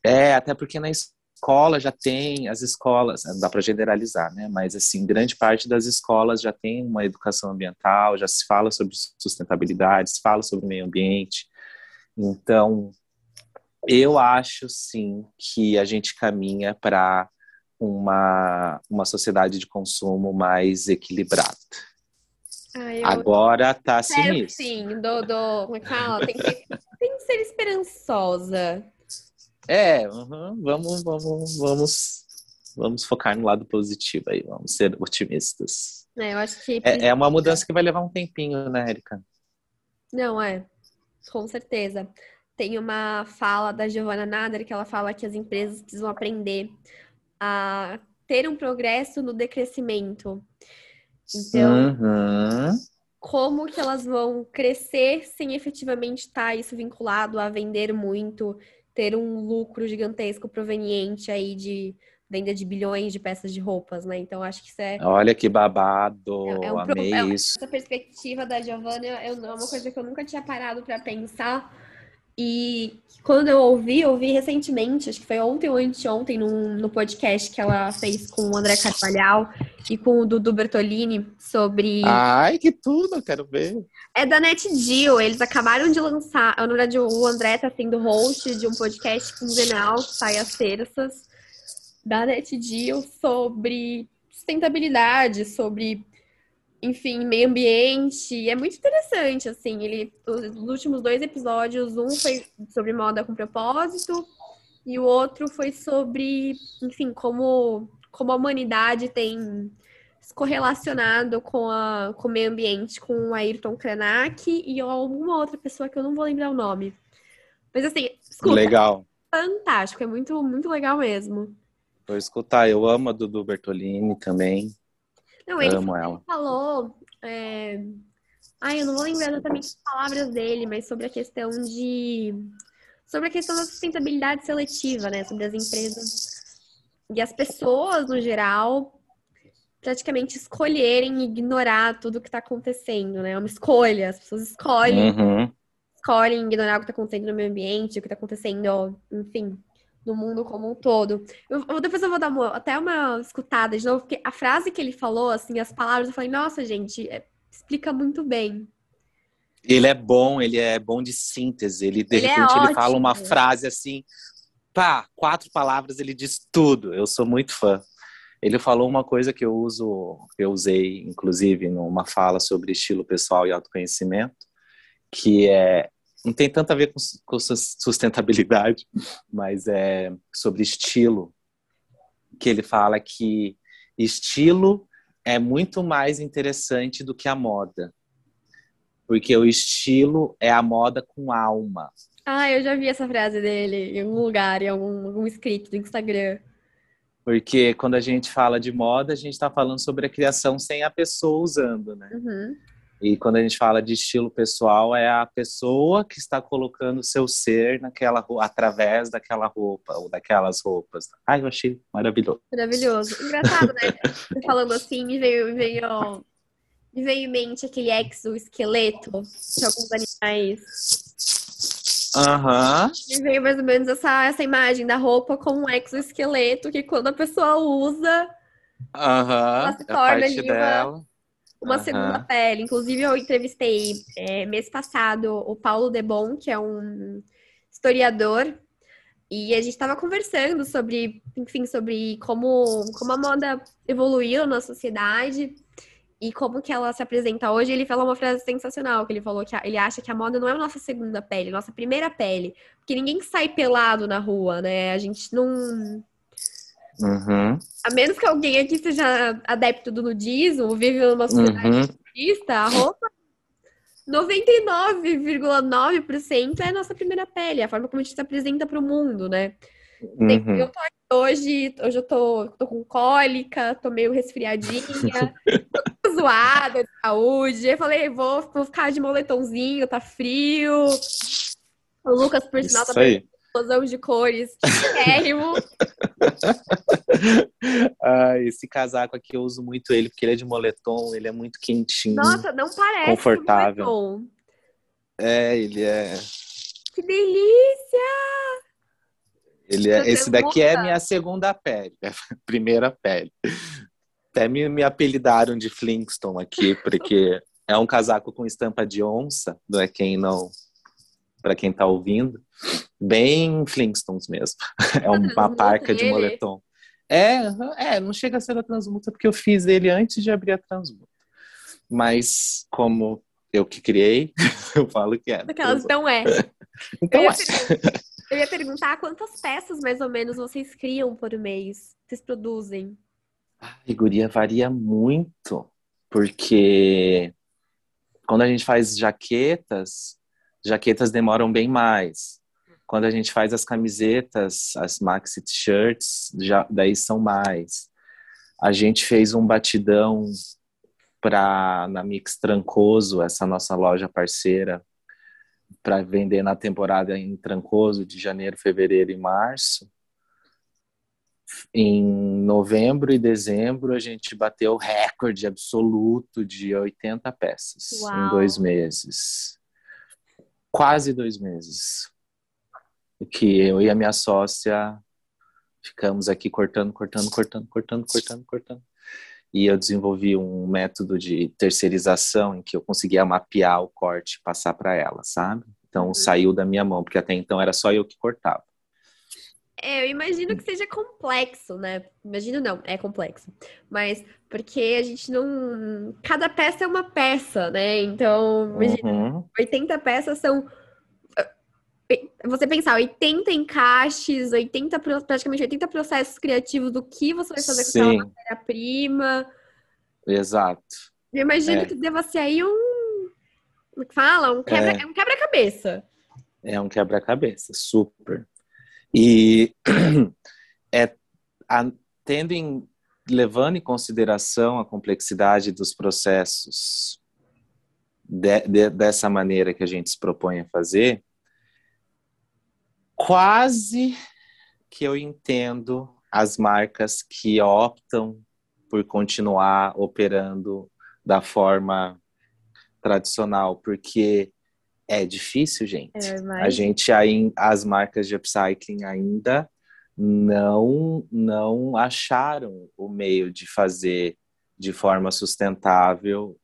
É, até porque na escola já tem, as escolas, não dá para generalizar, né? Mas, assim, grande parte das escolas já tem uma educação ambiental, já se fala sobre sustentabilidade, se fala sobre meio ambiente. Então, eu acho, sim, que a gente caminha para uma, uma sociedade de consumo mais equilibrada. Ai, Agora tá sinistro. Sim, do, do, como é que fala? Tem que, tem que ser esperançosa. É, uhum, vamos, vamos, vamos, vamos focar no lado positivo aí, vamos ser otimistas. É, eu acho que é, é uma mudança que vai levar um tempinho, né, Erika? Não, é, com certeza. Tem uma fala da Giovanna Nader que ela fala que as empresas precisam aprender a ter um progresso no decrescimento. Então, uhum. como que elas vão crescer sem efetivamente estar isso vinculado a vender muito, ter um lucro gigantesco proveniente aí de venda de bilhões de peças de roupas, né? Então acho que isso é. Olha que babado! É, é um Amei pro... É isso. Essa perspectiva da Giovanna é uma coisa que eu nunca tinha parado para pensar e quando eu ouvi, eu ouvi recentemente, acho que foi ontem ou anteontem, num, no podcast que ela fez com o André Carvalhal e com o Dudu Bertolini sobre. Ai, que tudo, eu quero ver. É da NetDeal, eles acabaram de lançar. Na verdade, o André tá sendo host de um podcast quinzenal que sai às terças, da NetDeal, sobre sustentabilidade, sobre enfim, meio ambiente. É muito interessante, assim. Ele, os, últimos dois episódios, um foi sobre moda com propósito e o outro foi sobre, enfim, como, como a humanidade tem se correlacionado com, a, com o meio ambiente, com o Ayrton Krenak e alguma outra pessoa que eu não vou lembrar o nome. Mas assim, escuta, legal. fantástico, é muito, muito legal mesmo. Vou escutar, eu amo a Dudu Bertolini também. Não, ele, ele falou. É... Ai, eu não vou lembrar exatamente as palavras dele, mas sobre a questão de. Sobre a questão da sustentabilidade seletiva, né? Sobre as empresas e as pessoas, no geral, praticamente escolherem ignorar tudo que está acontecendo, né? É uma escolha, as pessoas escolhem, uhum. escolhem ignorar o que está acontecendo no meio ambiente, o que está acontecendo, enfim, no mundo como um todo. Eu, depois eu vou dar uma, até uma escutada de novo, porque a frase que ele falou, assim, as palavras, eu falei, nossa, gente, é, explica muito bem. Ele é bom, ele é bom de síntese. Ele, de ele é repente, é ele fala uma frase assim, pá, quatro palavras, ele diz tudo. Eu sou muito fã. Ele falou uma coisa que eu uso, eu usei, inclusive, numa fala sobre estilo pessoal e autoconhecimento, que é não tem tanto a ver com, com sustentabilidade, mas é sobre estilo, que ele fala que estilo é muito mais interessante do que a moda. Porque o estilo é a moda com alma. Ah, eu já vi essa frase dele em algum lugar, em algum, algum escrito do Instagram. Porque quando a gente fala de moda, a gente está falando sobre a criação sem a pessoa usando, né? Uhum. E quando a gente fala de estilo pessoal, é a pessoa que está colocando seu ser naquela através daquela roupa ou daquelas roupas. Ai, eu achei maravilhoso. Maravilhoso. Engraçado, né? Falando assim, me veio, me veio, me veio em mente aquele exoesqueleto de alguns animais. Aham. Uhum. Me veio mais ou menos essa, essa imagem da roupa como um exoesqueleto que quando a pessoa usa, uhum. ela se torna ali uma uma uhum. segunda pele. Inclusive, eu entrevistei é, mês passado o Paulo Debon, que é um historiador, e a gente estava conversando sobre, enfim, sobre como, como a moda evoluiu na sociedade e como que ela se apresenta hoje. Ele falou uma frase sensacional, que ele falou que a, ele acha que a moda não é a nossa segunda pele, nossa primeira pele. Porque ninguém sai pelado na rua, né? A gente não Uhum. A menos que alguém aqui seja adepto do nudismo, vive numa sociedade uhum. nudista, a roupa 99,9% é a nossa primeira pele, a forma como a gente se apresenta para o mundo, né? Uhum. Eu tô hoje, hoje eu tô, tô com cólica, tô meio resfriadinha, tô zoada de saúde. Eu falei, vou, vou ficar de moletomzinho, tá frio. O Lucas, por sinal, tá explosão de cores. Térrimo. ah, esse casaco aqui eu uso muito ele, porque ele é de moletom, ele é muito quentinho. Nossa, não parece confortável. Moletom. É, ele é. Que delícia! Ele é, esse daqui é minha segunda pele, é primeira pele. Até me, me apelidaram de Flintstone aqui, porque é um casaco com estampa de onça, não é quem não, para quem está ouvindo bem Flintstones mesmo. É uma parca de moletom. É, é, não chega a ser a transmuta porque eu fiz ele antes de abrir a transmuta. Mas como eu que criei, eu falo que é. Aquelas não é. então eu ia, é. eu ia perguntar quantas peças mais ou menos vocês criam por mês? Vocês produzem? A figuria varia muito, porque quando a gente faz jaquetas, jaquetas demoram bem mais. Quando a gente faz as camisetas, as maxi shirts, já daí são mais. A gente fez um batidão para na Mix Trancoso, essa nossa loja parceira, para vender na temporada em Trancoso de janeiro, fevereiro e março. Em novembro e dezembro a gente bateu o recorde absoluto de 80 peças Uau. em dois meses. Quase dois meses que eu e a minha sócia ficamos aqui cortando, cortando, cortando, cortando, cortando, cortando. E eu desenvolvi um método de terceirização em que eu conseguia mapear o corte e passar para ela, sabe? Então uhum. saiu da minha mão, porque até então era só eu que cortava. É, eu imagino que seja complexo, né? Imagino não, é complexo. Mas porque a gente não. Cada peça é uma peça, né? Então, imagina, uhum. 80 peças são você pensar 80 encaixes, 80, praticamente 80 processos criativos do que você vai fazer com aquela matéria-prima. Exato. Eu imagino é. que deva ser aí um. Como é que fala? Um quebra, é. é um quebra-cabeça. É um quebra-cabeça, super. E é, a, tendo em, levando em consideração a complexidade dos processos de, de, dessa maneira que a gente se propõe a fazer, quase que eu entendo as marcas que optam por continuar operando da forma tradicional, porque é difícil, gente. É, a gente as marcas de upcycling ainda não não acharam o meio de fazer de forma sustentável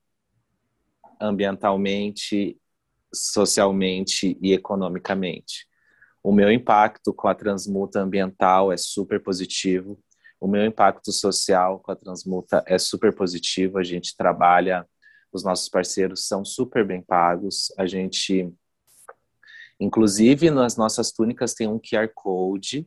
ambientalmente, socialmente e economicamente. O meu impacto com a transmuta ambiental é super positivo. O meu impacto social com a transmuta é super positivo. A gente trabalha, os nossos parceiros são super bem pagos. A gente, inclusive, nas nossas túnicas tem um QR Code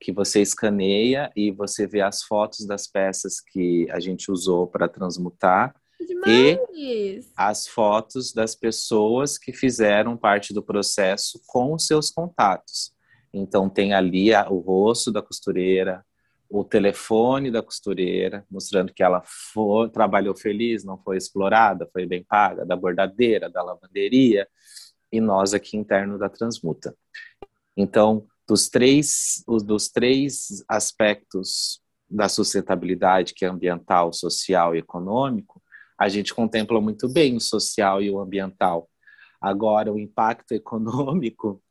que você escaneia e você vê as fotos das peças que a gente usou para transmutar Demais. e as fotos das pessoas que fizeram parte do processo com os seus contatos. Então tem ali a, o rosto da costureira, o telefone da costureira, mostrando que ela foi, trabalhou feliz, não foi explorada, foi bem paga, da bordadeira, da lavanderia, e nós aqui interno da Transmuta. Então, dos três, dos três aspectos da sustentabilidade, que é ambiental, social e econômico, a gente contempla muito bem o social e o ambiental. Agora, o impacto econômico,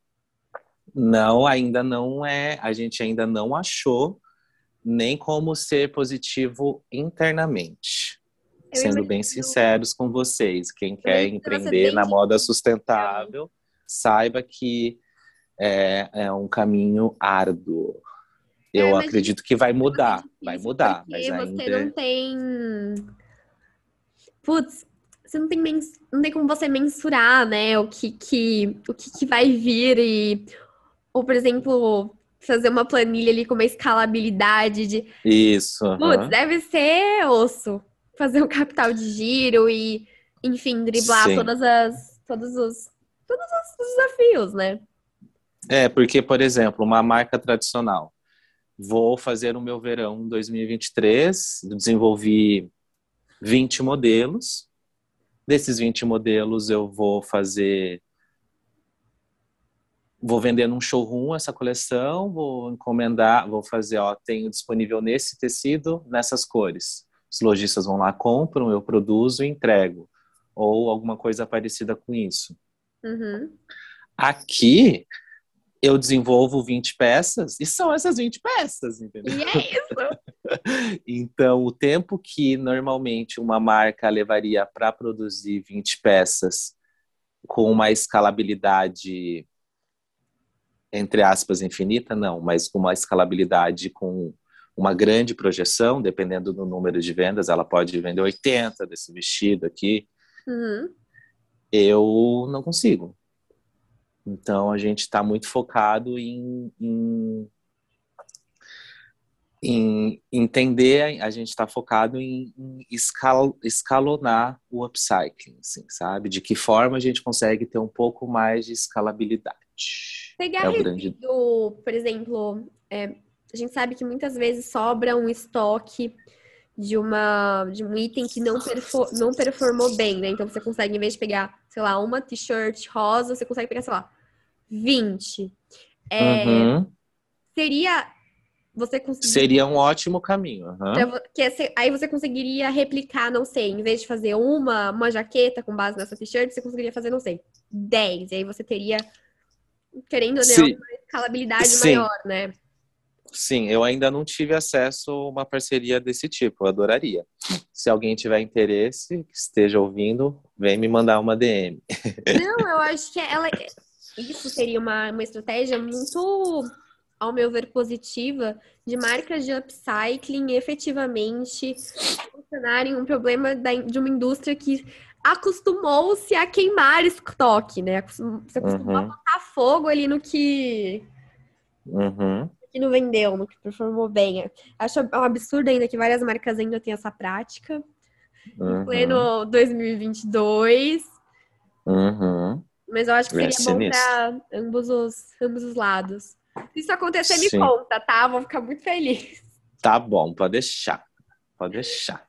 não, ainda não é, a gente ainda não achou nem como ser positivo internamente. Eu Sendo imagino. bem sinceros com vocês, quem quer empreender na moda sustentável, saiba que é, é um caminho árduo. É, Eu acredito que vai mudar, vai mudar, mas ainda... você não tem... Putz, você não tem, mens... não tem como você mensurar, né, o que que, o que, que vai vir e... Ou, por exemplo, fazer uma planilha ali com uma escalabilidade de... Isso. Putz, deve ser osso. Fazer um capital de giro e, enfim, driblar Sim. todas as... Todos os... Todos os desafios, né? É, porque, por exemplo, uma marca tradicional. Vou fazer o meu verão 2023, desenvolvi 20 modelos. Desses 20 modelos, eu vou fazer. Vou vender num showroom essa coleção, vou encomendar, vou fazer, ó, tenho disponível nesse tecido, nessas cores. Os lojistas vão lá, compram, eu produzo e entrego. Ou alguma coisa parecida com isso. Uhum. Aqui, eu desenvolvo 20 peças e são essas 20 peças, entendeu? E é isso. então, o tempo que normalmente uma marca levaria para produzir 20 peças com uma escalabilidade entre aspas infinita, não, mas com uma escalabilidade com uma grande projeção, dependendo do número de vendas, ela pode vender 80 desse vestido aqui. Uhum. Eu não consigo. Então a gente está muito focado em, em, em, entender, a gente está focado em, em escal, escalonar o upcycling, assim, sabe? De que forma a gente consegue ter um pouco mais de escalabilidade. Pegar é o grande... por exemplo, é, a gente sabe que muitas vezes sobra um estoque de uma de um item que não, perfor, não performou bem, né? Então você consegue, em vez de pegar, sei lá, uma t-shirt rosa, você consegue pegar, sei lá, 20. É, uhum. Seria. Você. Seria um ótimo caminho. Uhum. Que aí você conseguiria replicar, não sei, em vez de fazer uma, uma jaqueta com base nessa t-shirt, você conseguiria fazer, não sei, 10. E aí você teria, querendo ou não, uma escalabilidade Sim. maior, né? Sim, eu ainda não tive acesso a uma parceria desse tipo, eu adoraria. Se alguém tiver interesse, que esteja ouvindo, vem me mandar uma DM. Não, eu acho que ela. Isso seria uma, uma estratégia muito, ao meu ver, positiva de marcas de upcycling efetivamente solucionarem um problema da, de uma indústria que acostumou-se a queimar estoque, né? Você acostumou uhum. a botar fogo ali no que Uhum que não vendeu, no que performou bem. Acho um absurdo ainda que várias marcas ainda têm essa prática. Uhum. Em pleno 2022. Uhum. Mas eu acho que seria bom para ambos os, ambos os lados. Se isso acontecer, Sim. me conta, tá? Vou ficar muito feliz. Tá bom, pode deixar. Pode deixar.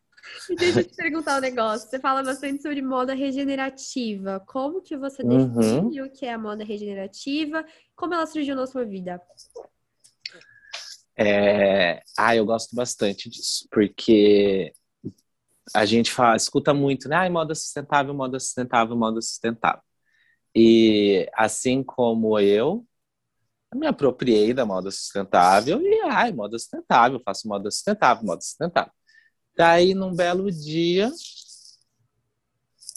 E deixa eu te perguntar um negócio. Você fala bastante sobre moda regenerativa. Como que você uhum. definiu o que é a moda regenerativa? Como ela surgiu na sua vida? É... Ah, eu gosto bastante disso, porque a gente fala, escuta muito, né? Ah, moda sustentável, moda sustentável, moda sustentável. E assim como eu me apropriei da moda sustentável e, ai, moda sustentável, faço moda sustentável, moda sustentável. Daí, num belo dia,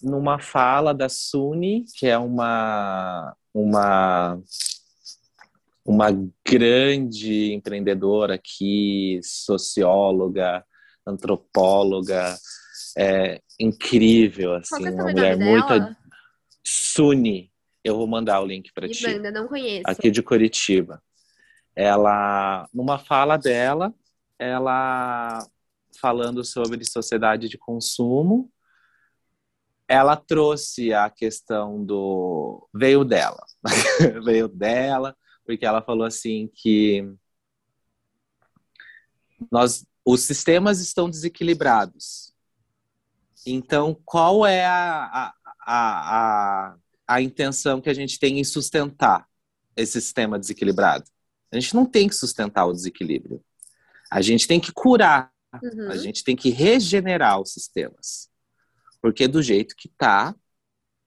numa fala da Suni, que é uma, uma uma grande empreendedora aqui, socióloga, antropóloga, é, incrível, assim, é uma mulher muito. Suni, eu vou mandar o link para ti. Banda, não conheço. Aqui de Curitiba. Ela, numa fala dela, ela falando sobre sociedade de consumo, ela trouxe a questão do veio dela, veio dela porque ela falou assim que nós, os sistemas estão desequilibrados. Então, qual é a, a, a, a, a intenção que a gente tem em sustentar esse sistema desequilibrado? A gente não tem que sustentar o desequilíbrio. A gente tem que curar, uhum. a gente tem que regenerar os sistemas. Porque do jeito que tá,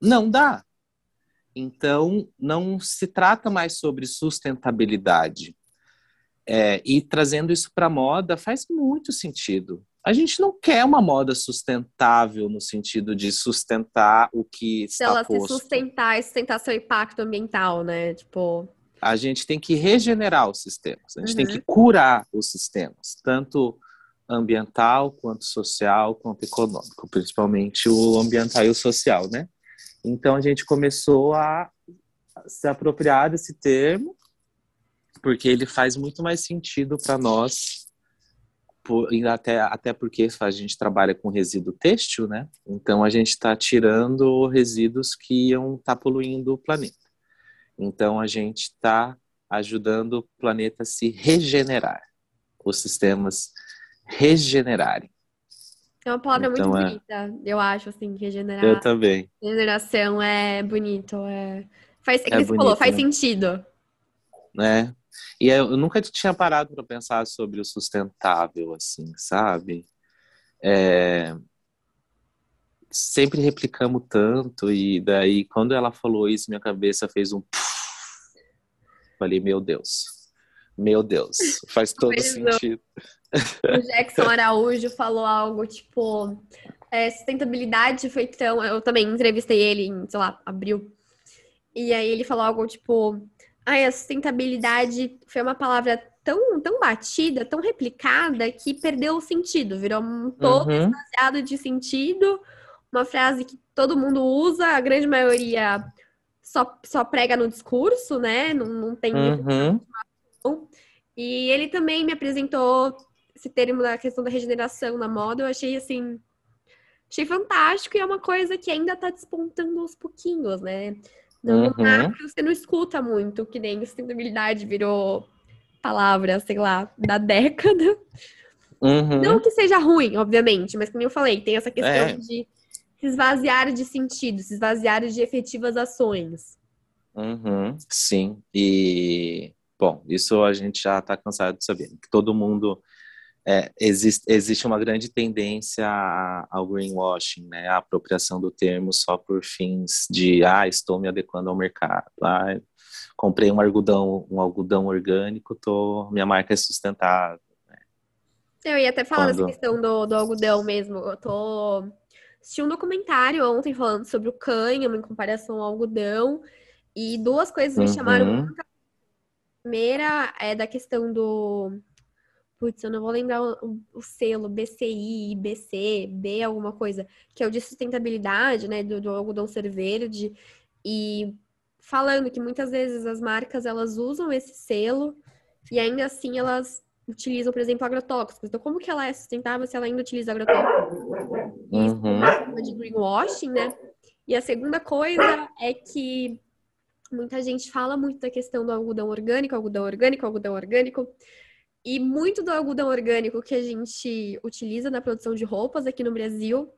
não dá. Então, não se trata mais sobre sustentabilidade. É, e trazendo isso para a moda faz muito sentido. A gente não quer uma moda sustentável no sentido de sustentar o que se está ela posto. se sustentar e sustentar seu impacto ambiental, né? Tipo, a gente tem que regenerar os sistemas, a gente uhum. tem que curar os sistemas, tanto ambiental, quanto social, quanto econômico, principalmente o ambiental e o social, né? Então a gente começou a se apropriar desse termo, porque ele faz muito mais sentido para nós, por, até, até porque a gente trabalha com resíduo têxtil, né? Então a gente está tirando resíduos que iam estar tá poluindo o planeta. Então, a gente está ajudando o planeta a se regenerar, os sistemas regenerarem. É uma palavra então, muito é... bonita, eu acho, assim, regenerar. Eu também. Regeneração é bonito, é... Faz, é, é que você falou, faz né? sentido. Né? E eu nunca tinha parado para pensar sobre o sustentável, assim, sabe? É... Sempre replicamos tanto, e daí, quando ela falou isso, minha cabeça fez um Falei, meu Deus, meu Deus, faz todo Mas sentido. O Jackson Araújo falou algo tipo: é, sustentabilidade foi tão. Eu também entrevistei ele em, sei lá, abril. E aí ele falou algo tipo: ai, a sustentabilidade foi uma palavra tão, tão batida, tão replicada, que perdeu o sentido, virou um todo uhum. de sentido, uma frase que todo mundo usa, a grande maioria só, só prega no discurso, né? Não, não tem uhum. E ele também me apresentou esse termo da questão da regeneração na moda. Eu achei assim. Achei fantástico e é uma coisa que ainda tá despontando aos pouquinhos, né? No uhum. macro você não escuta muito, que nem sustentabilidade virou palavra, sei lá, da década. Uhum. Não que seja ruim, obviamente, mas como eu falei, tem essa questão é. de se esvaziar de sentido, se esvaziar de efetivas ações. Uhum, sim, e bom, isso a gente já está cansado de saber, que todo mundo é, existe, existe uma grande tendência ao greenwashing, né, a apropriação do termo só por fins de, ah, estou me adequando ao mercado, ah, comprei um algodão, um algodão orgânico, tô, minha marca é sustentável. Né? Eu ia até falar Quando... dessa questão do, do algodão mesmo, eu tô Assisti um documentário ontem falando sobre o cânhamo em comparação ao algodão. E duas coisas me chamaram uhum. muito. A primeira é da questão do. Putz, eu não vou lembrar o, o, selo BCI, BC, B, alguma coisa, que é o de sustentabilidade, né, do, do algodão ser verde. E falando que muitas vezes as marcas elas usam esse selo e ainda assim elas utilizam, por exemplo, agrotóxicos. Então, como que ela é sustentável se ela ainda utiliza agrotóxicos? Isso uhum. é uma forma de greenwashing, né? E a segunda coisa é que muita gente fala muito da questão do algodão orgânico, algodão orgânico, algodão orgânico. E muito do algodão orgânico que a gente utiliza na produção de roupas aqui no Brasil,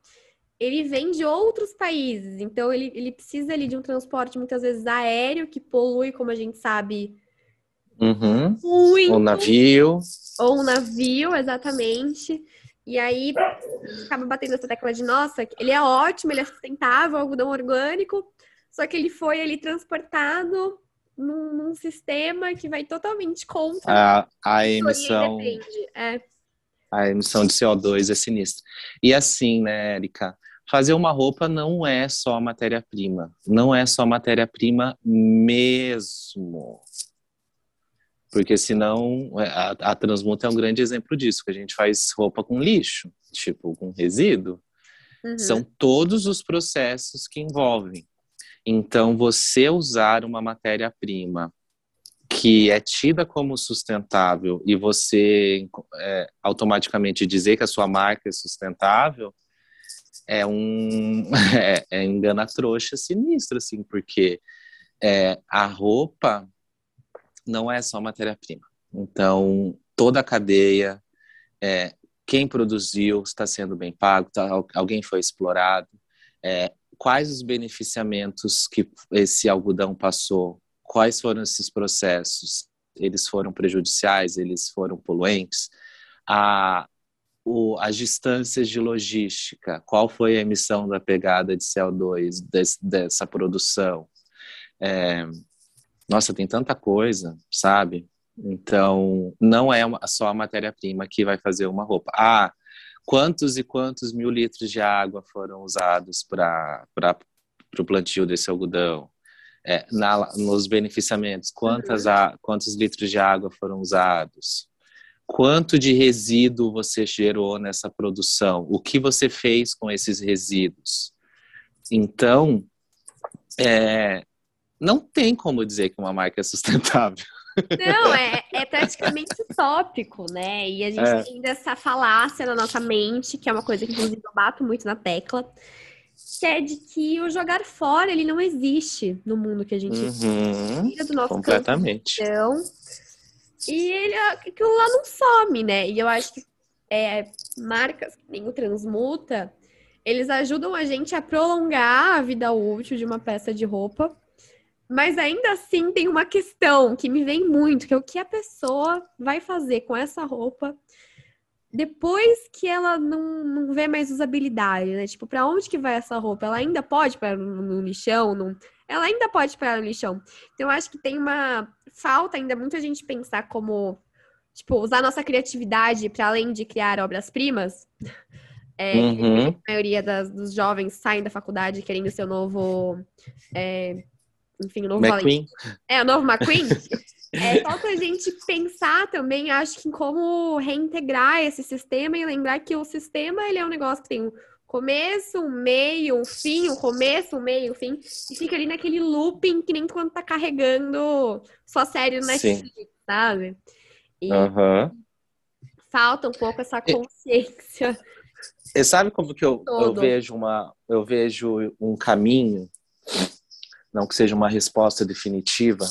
ele vem de outros países. Então, ele, ele precisa ali de um transporte muitas vezes aéreo, que polui, como a gente sabe, Uhum. Muito. Ou navio. Ou um navio, exatamente. E aí acaba batendo essa tecla de nossa, ele é ótimo, ele é sustentável, algodão orgânico, só que ele foi ali transportado num, num sistema que vai totalmente contra a, a emissão. É. A emissão de CO2 é sinistra. E assim, né, Erika? Fazer uma roupa não é só matéria-prima. Não é só matéria-prima mesmo porque senão é, a, a transmuta é um grande exemplo disso, que a gente faz roupa com lixo, tipo com resíduo. Uhum. São todos os processos que envolvem. Então, você usar uma matéria-prima que é tida como sustentável e você é, automaticamente dizer que a sua marca é sustentável é um é, é engana trouxa sinistro, assim, porque é, a roupa não é só matéria-prima. Então, toda a cadeia é, quem produziu está sendo bem pago, tá, alguém foi explorado, é, quais os beneficiamentos que esse algodão passou, quais foram esses processos, eles foram prejudiciais, eles foram poluentes, a, o, as distâncias de logística, qual foi a emissão da pegada de CO2 des, dessa produção. É, nossa, tem tanta coisa, sabe? Então, não é uma, só a matéria-prima que vai fazer uma roupa. Ah, quantos e quantos mil litros de água foram usados para o plantio desse algodão? É, na, nos beneficiamentos, quantas a, quantos litros de água foram usados? Quanto de resíduo você gerou nessa produção? O que você fez com esses resíduos? Então, é, não tem como dizer que uma marca é sustentável. Não, é, é praticamente utópico, né? E a gente é. tem essa falácia na nossa mente, que é uma coisa que, inclusive, eu bato muito na tecla, que é de que o jogar fora, ele não existe no mundo que a gente uhum, tira do nosso completamente. Campo, então, e ele, aquilo lá não some, né? E eu acho que é, marcas que nem o Transmuta, eles ajudam a gente a prolongar a vida útil de uma peça de roupa mas ainda assim tem uma questão que me vem muito, que é o que a pessoa vai fazer com essa roupa depois que ela não, não vê mais usabilidade, né? Tipo, para onde que vai essa roupa? Ela ainda pode para no, no lixão? Não... Ela ainda pode para no lixão. Então, eu acho que tem uma falta ainda muito a gente pensar como, tipo, usar nossa criatividade para além de criar obras-primas. É, uhum. A maioria das, dos jovens saem da faculdade querendo ser o novo é, enfim, o novo McQueen. É, o novo McQueen. é, falta a gente pensar também, acho que em como reintegrar esse sistema e lembrar que o sistema ele é um negócio que tem um começo, um meio, um fim, um começo, um meio, um fim, e fica ali naquele looping que nem quando tá carregando sua série no Netflix, Sim. sabe? E uhum. falta um pouco essa consciência. Você sabe como que eu, eu vejo uma eu vejo um caminho não que seja uma resposta definitiva,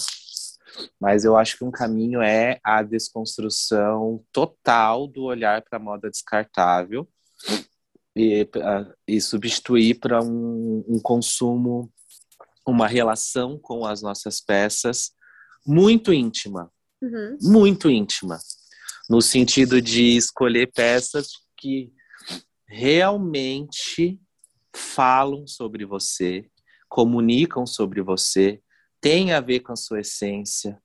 mas eu acho que um caminho é a desconstrução total do olhar para a moda descartável e, e substituir para um, um consumo, uma relação com as nossas peças muito íntima, uhum. muito íntima, no sentido de escolher peças que realmente falam sobre você, comunicam sobre você, tem a ver com a sua essência,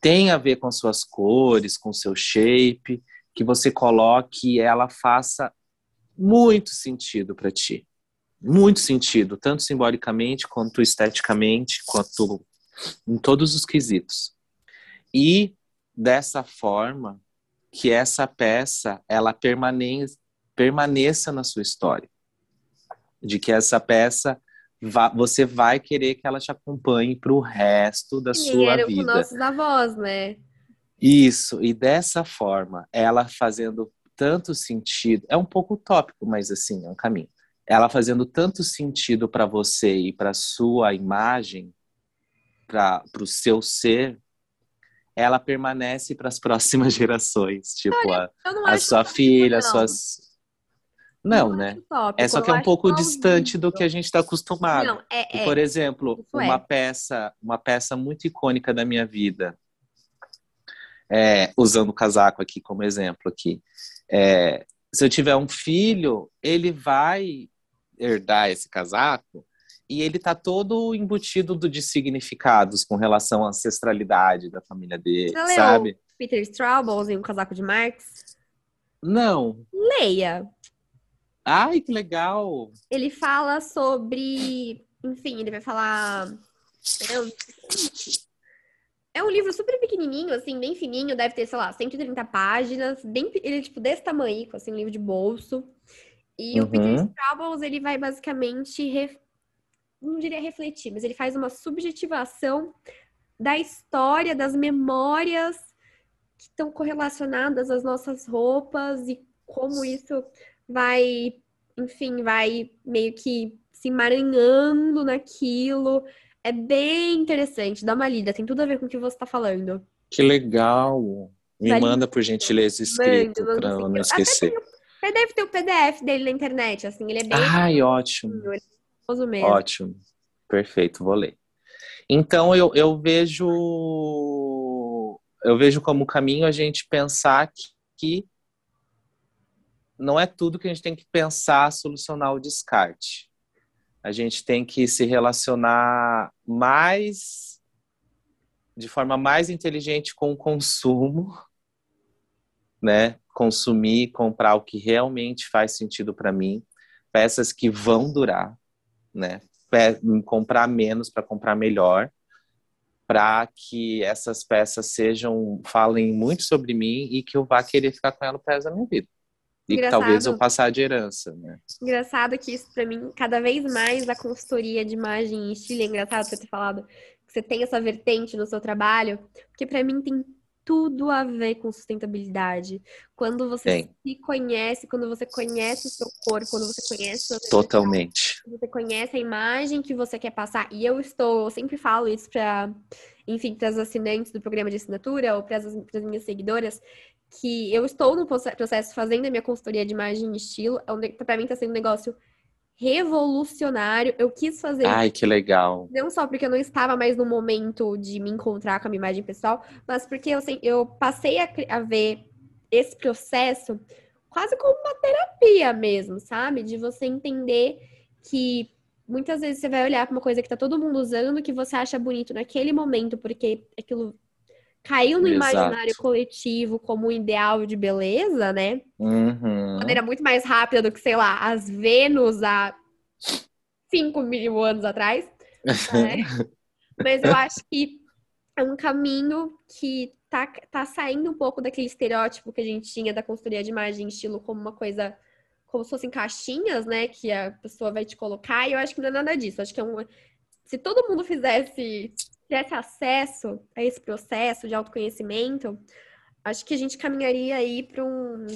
tem a ver com suas cores, com seu shape, que você coloque e ela faça muito sentido para ti. Muito sentido, tanto simbolicamente quanto esteticamente, quanto em todos os quesitos. E dessa forma que essa peça ela permaneça, permaneça na sua história. De que essa peça você vai querer que ela te acompanhe para o resto da Sim, sua era vida. com nossos avós, né? Isso, e dessa forma, ela fazendo tanto sentido, é um pouco utópico, mas assim, é um caminho. Ela fazendo tanto sentido para você e para sua imagem, para o seu ser, ela permanece para as próximas gerações, tipo Olha, a, a sua filha, as suas não, né? Tópico, é só que é um pouco distante do que a gente está acostumado. Não, é, é, por exemplo, uma é. peça, uma peça muito icônica da minha vida, é, usando o casaco aqui como exemplo aqui. É, se eu tiver um filho, ele vai herdar esse casaco e ele tá todo embutido de significados com relação à ancestralidade da família dele, Você sabe? Peter Straubel em um casaco de Marx? Não. Leia. Ai, que legal! Ele fala sobre. Enfim, ele vai falar. É um livro super pequenininho, assim, bem fininho, deve ter, sei lá, 130 páginas, bem, ele é tipo desse tamanho, assim, um livro de bolso. E uhum. o Peter Straubels, ele vai basicamente, ref... não diria refletir, mas ele faz uma subjetivação da história, das memórias que estão correlacionadas às nossas roupas e como isso vai, enfim, vai meio que se emaranhando naquilo. É bem interessante, dá uma lida, tem tudo a ver com o que você está falando. Que legal! Me manda, por gentileza, escrito, para eu não esquecer. Você deve ter o PDF dele na internet, assim, ele é bem... Ai, ótimo. Ele é mesmo. Ótimo. Perfeito, vou ler. Então, eu, eu vejo... Eu vejo como caminho a gente pensar que, que não é tudo que a gente tem que pensar solucionar o descarte. A gente tem que se relacionar mais de forma mais inteligente com o consumo, né? Consumir, comprar o que realmente faz sentido para mim, peças que vão durar, né? comprar menos para comprar melhor, para que essas peças sejam falem muito sobre mim e que eu vá querer ficar com ela para resto da minha vida. E talvez eu passar de herança, né? Engraçado que isso para mim, cada vez mais a consultoria de imagem e estilo, é engraçado você ter falado que você tem essa vertente no seu trabalho, porque para mim tem tudo a ver com sustentabilidade. Quando você Tem. se conhece, quando você conhece o seu corpo, quando você conhece o Totalmente. Você conhece a imagem que você quer passar. E eu estou, eu sempre falo isso para, enfim, para as assinantes do programa de assinatura ou para as minhas seguidoras, que eu estou no processo fazendo a minha consultoria de imagem e estilo. É para mim está sendo um negócio revolucionário. Eu quis fazer. Ai, que legal. Não só porque eu não estava mais no momento de me encontrar com a minha imagem pessoal, mas porque eu, eu passei a, a ver esse processo quase como uma terapia mesmo, sabe? De você entender que muitas vezes você vai olhar para uma coisa que tá todo mundo usando, que você acha bonito naquele momento, porque aquilo caiu no Exato. imaginário coletivo como um ideal de beleza, né? Uhum. De maneira muito mais rápida do que, sei lá, as Vênus há 5 mil anos atrás. Né? Mas eu acho que é um caminho que tá, tá saindo um pouco daquele estereótipo que a gente tinha da consultoria de imagem estilo como uma coisa como se fossem caixinhas, né, que a pessoa vai te colocar, e eu acho que não é nada disso. Eu acho que é um se todo mundo fizesse tivesse acesso a esse processo de autoconhecimento, acho que a gente caminharia aí para um,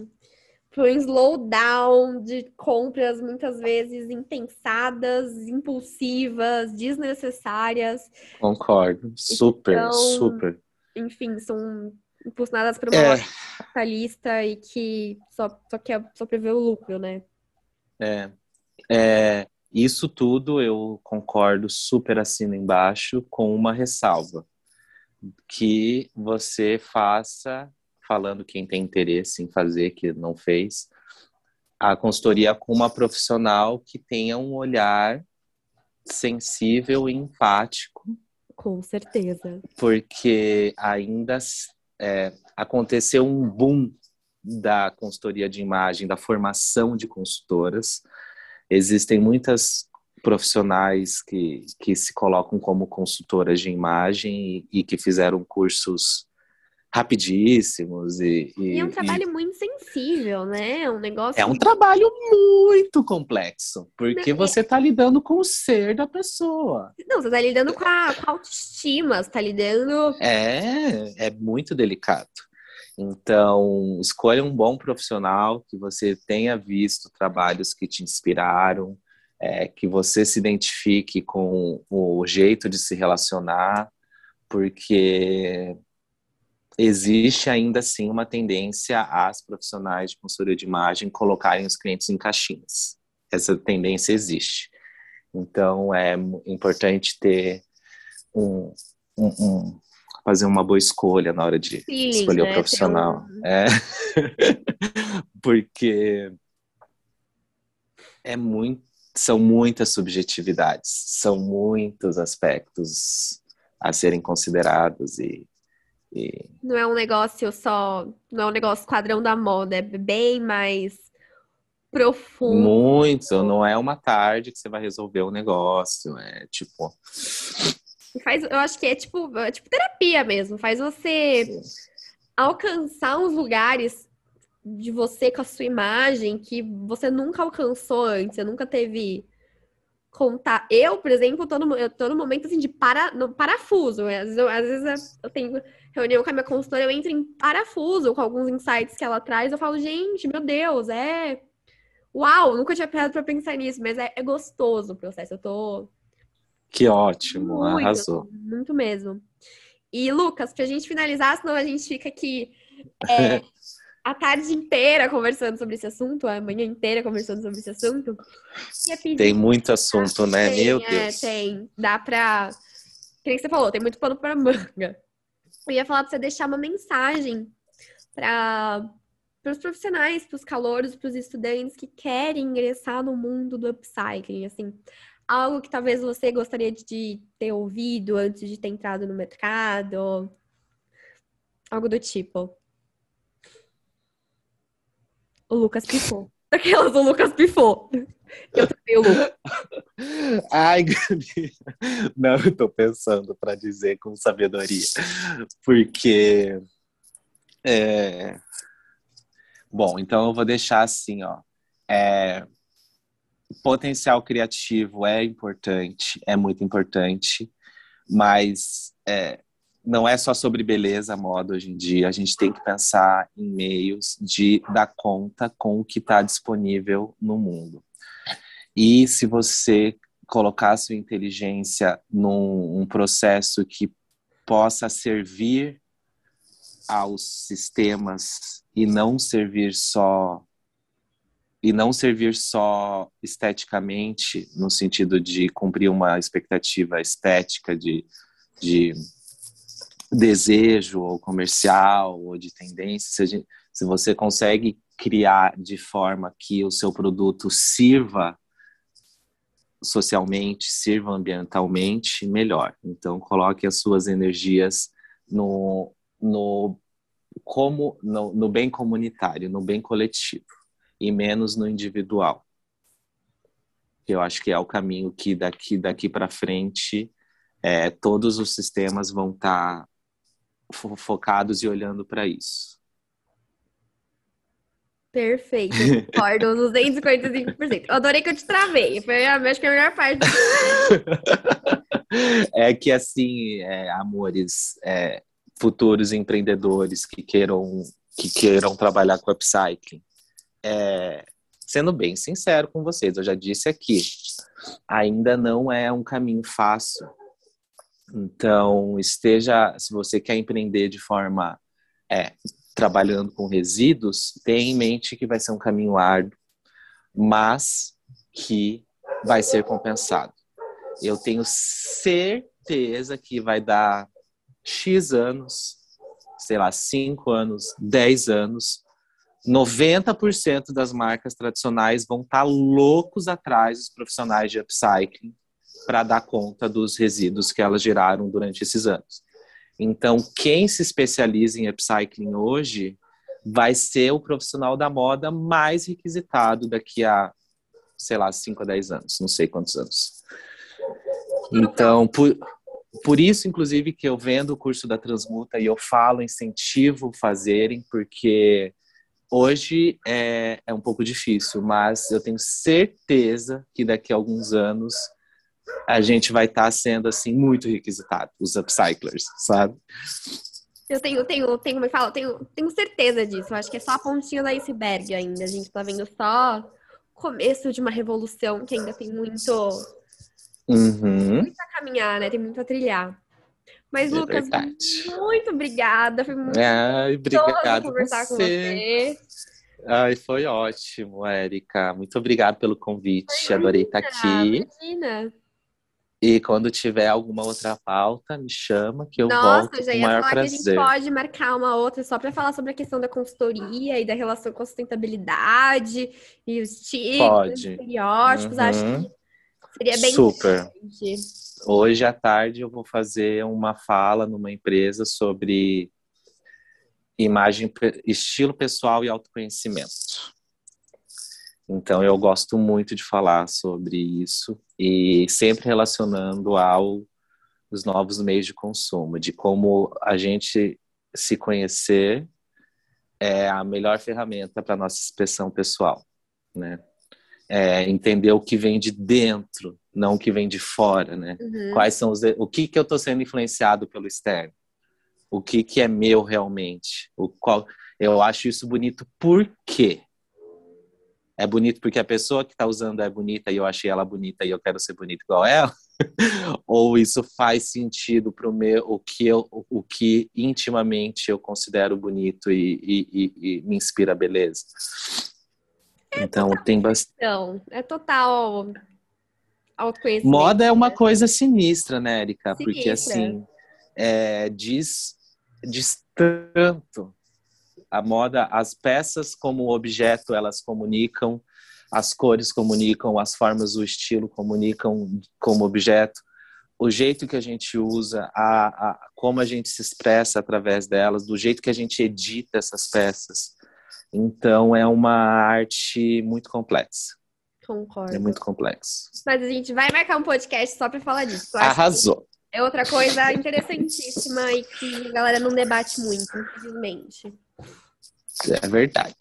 um slowdown de compras muitas vezes impensadas, impulsivas, desnecessárias. Concordo, super, então, super. Enfim, são impulsionadas por uma é. capitalista e que só, só quer só prevê o lucro, né? É. é. Isso tudo eu concordo, super assino embaixo, com uma ressalva. Que você faça, falando quem tem interesse em fazer, que não fez, a consultoria com uma profissional que tenha um olhar sensível e empático. Com certeza. Porque ainda é, aconteceu um boom da consultoria de imagem, da formação de consultoras. Existem muitas profissionais que, que se colocam como consultoras de imagem e, e que fizeram cursos rapidíssimos e, e, e é um trabalho e... muito sensível, né? É um negócio. É um trabalho muito complexo, porque Não, você está lidando com o ser da pessoa. Não, você está lidando com a, com a autoestima, você está lidando. É, é muito delicado. Então, escolha um bom profissional que você tenha visto trabalhos que te inspiraram, é, que você se identifique com o jeito de se relacionar, porque existe ainda assim uma tendência às profissionais de consultoria de imagem colocarem os clientes em caixinhas. Essa tendência existe. Então, é importante ter um, um, um fazer uma boa escolha na hora de Sim, escolher né? o profissional. Um... É. Porque é muito, são muitas subjetividades, são muitos aspectos a serem considerados e, e, não é um negócio só, não é um negócio quadrão da moda, é bem mais profundo. Muito, não é uma tarde que você vai resolver o um negócio, é tipo faz, eu acho que é tipo, é tipo terapia mesmo. Faz você alcançar uns lugares de você com a sua imagem que você nunca alcançou antes, você nunca teve contar. Eu, por exemplo, tô no, eu tô no momento assim de para, no parafuso. Às vezes, eu, às vezes eu tenho reunião com a minha consultora, eu entro em parafuso com alguns insights que ela traz. Eu falo, gente, meu Deus, é. Uau, nunca tinha parado pra pensar nisso, mas é, é gostoso o processo. Eu tô que ótimo, muito, arrasou. Muito mesmo. E, Lucas, pra gente finalizar, senão a gente fica aqui é, a tarde inteira conversando sobre esse assunto, a manhã inteira conversando sobre esse assunto. Tem muito assunto, né? Tem, Meu é, Deus. tem. Dá pra. Que você falou, tem muito pano pra manga. Eu ia falar pra você deixar uma mensagem para os profissionais, para os calouros, para os estudantes que querem ingressar no mundo do upcycling, assim, algo que talvez você gostaria de ter ouvido antes de ter entrado no mercado, algo do tipo. O Lucas pifou. Aquelas o Lucas pifou. Eu também o Lucas. Ai. Não, eu tô pensando para dizer com sabedoria. Porque. É... Bom, então eu vou deixar assim, ó. É... Potencial criativo é importante, é muito importante, mas é, não é só sobre beleza, moda hoje em dia. A gente tem que pensar em meios de dar conta com o que está disponível no mundo. E se você colocar sua inteligência num um processo que possa servir aos sistemas e não servir só e não servir só esteticamente no sentido de cumprir uma expectativa estética de, de desejo ou comercial ou de tendência, se, se você consegue criar de forma que o seu produto sirva socialmente, sirva ambientalmente, melhor. Então, coloque as suas energias no, no, como, no, no bem comunitário, no bem coletivo, e menos no individual. Eu acho que é o caminho que daqui, daqui para frente é, todos os sistemas vão estar tá focados e olhando para isso. Perfeito, concordo, 245%. Eu adorei que eu te travei, foi a, acho que a melhor parte. é que assim, é, amores, é, futuros empreendedores que queiram que queiram trabalhar com upcycling, é, sendo bem sincero com vocês, eu já disse aqui, ainda não é um caminho fácil então, esteja, se você quer empreender de forma é, trabalhando com resíduos, tenha em mente que vai ser um caminho árduo, mas que vai ser compensado. Eu tenho certeza que vai dar X anos, sei lá, 5 anos, 10 anos, 90% das marcas tradicionais vão estar loucos atrás dos profissionais de upcycling para dar conta dos resíduos que elas geraram durante esses anos. Então, quem se especializa em upcycling hoje vai ser o profissional da moda mais requisitado daqui a, sei lá, 5 a 10 anos, não sei quantos anos. Então, por, por isso, inclusive, que eu vendo o curso da Transmuta e eu falo, incentivo fazerem, porque hoje é, é um pouco difícil, mas eu tenho certeza que daqui a alguns anos a gente vai estar tá sendo assim muito requisitado, os upcyclers, sabe? Eu tenho, tenho, tenho, como fala, tenho, tenho certeza disso. Eu acho que é só a pontinha do iceberg ainda. A gente tá vendo só o começo de uma revolução que ainda tem muito, uhum. muito a caminhar, né? Tem muito a trilhar. Mas, é Lucas, verdade. muito obrigada. Foi muito Ai, obrigado conversar você. com você. Ai, foi ótimo, Érica. Muito obrigado pelo convite. Adorei estar aqui. Imagina. E quando tiver alguma outra pauta, me chama que eu Nossa, volto já com o ia maior falar prazer. que a gente pode marcar uma outra só para falar sobre a questão da consultoria e da relação com a sustentabilidade e os tipos, Pode. estereótipos. Uhum. Acho que seria bem Super. interessante. Hoje à tarde eu vou fazer uma fala numa empresa sobre imagem, estilo pessoal e autoconhecimento. Então eu gosto muito de falar sobre isso e sempre relacionando ao os novos meios de consumo, de como a gente se conhecer é a melhor ferramenta para nossa expressão pessoal, né? É entender o que vem de dentro, não o que vem de fora, né? Uhum. Quais são os o que que eu estou sendo influenciado pelo externo? O que que é meu realmente? O qual eu acho isso bonito por quê? É bonito porque a pessoa que está usando é bonita e eu achei ela bonita e eu quero ser bonito igual ela? ou isso faz sentido para o meu, o que eu, o que intimamente eu considero bonito e, e, e, e me inspira beleza. É então tem bastante. É total autoconhecimento. Moda é uma né? coisa sinistra, né, Erika? Sinistra. Porque assim é, diz, diz tanto a moda, as peças como objeto, elas comunicam, as cores comunicam, as formas do estilo comunicam como objeto, o jeito que a gente usa, a, a, como a gente se expressa através delas, do jeito que a gente edita essas peças. Então é uma arte muito complexa. Concordo. É muito complexo. Mas a gente vai marcar um podcast só para falar disso. Arrasou. É outra coisa interessantíssima e que a galera não debate muito, infelizmente. É verdade.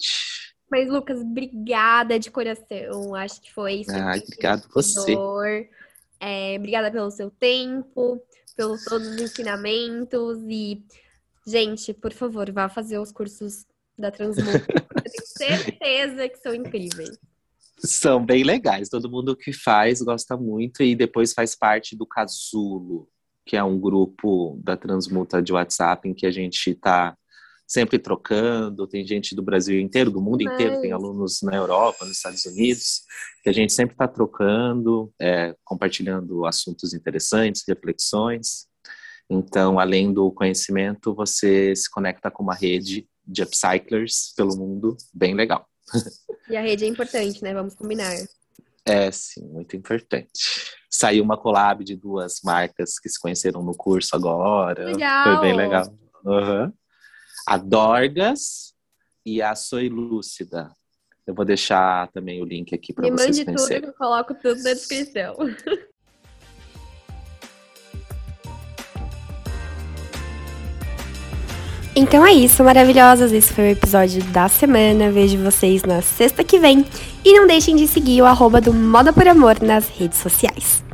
Mas, Lucas, obrigada de coração. Acho que foi. Ai, obrigado você. É, obrigada pelo seu tempo, pelos todos os ensinamentos. E, gente, por favor, vá fazer os cursos da Transmundo. Eu tenho certeza que são incríveis. São bem legais. Todo mundo que faz gosta muito e depois faz parte do Casulo, que é um grupo da Transmuta de WhatsApp em que a gente está sempre trocando, tem gente do Brasil inteiro, do mundo Mas... inteiro, tem alunos na Europa, nos Estados Unidos, que a gente sempre está trocando, é, compartilhando assuntos interessantes, reflexões. Então, além do conhecimento, você se conecta com uma rede de upcyclers pelo mundo, bem legal. E a rede é importante, né? Vamos combinar. É, sim, muito importante. Saiu uma collab de duas marcas que se conheceram no curso agora. Legal. Foi bem legal. Uhum a Dorgas e a Soy Lúcida. Eu vou deixar também o link aqui para vocês conhecerem. Me mande tudo, eu coloco tudo na descrição. Então é isso, maravilhosas. Esse foi o episódio da semana. Vejo vocês na sexta que vem. E não deixem de seguir o arroba do Moda por Amor nas redes sociais.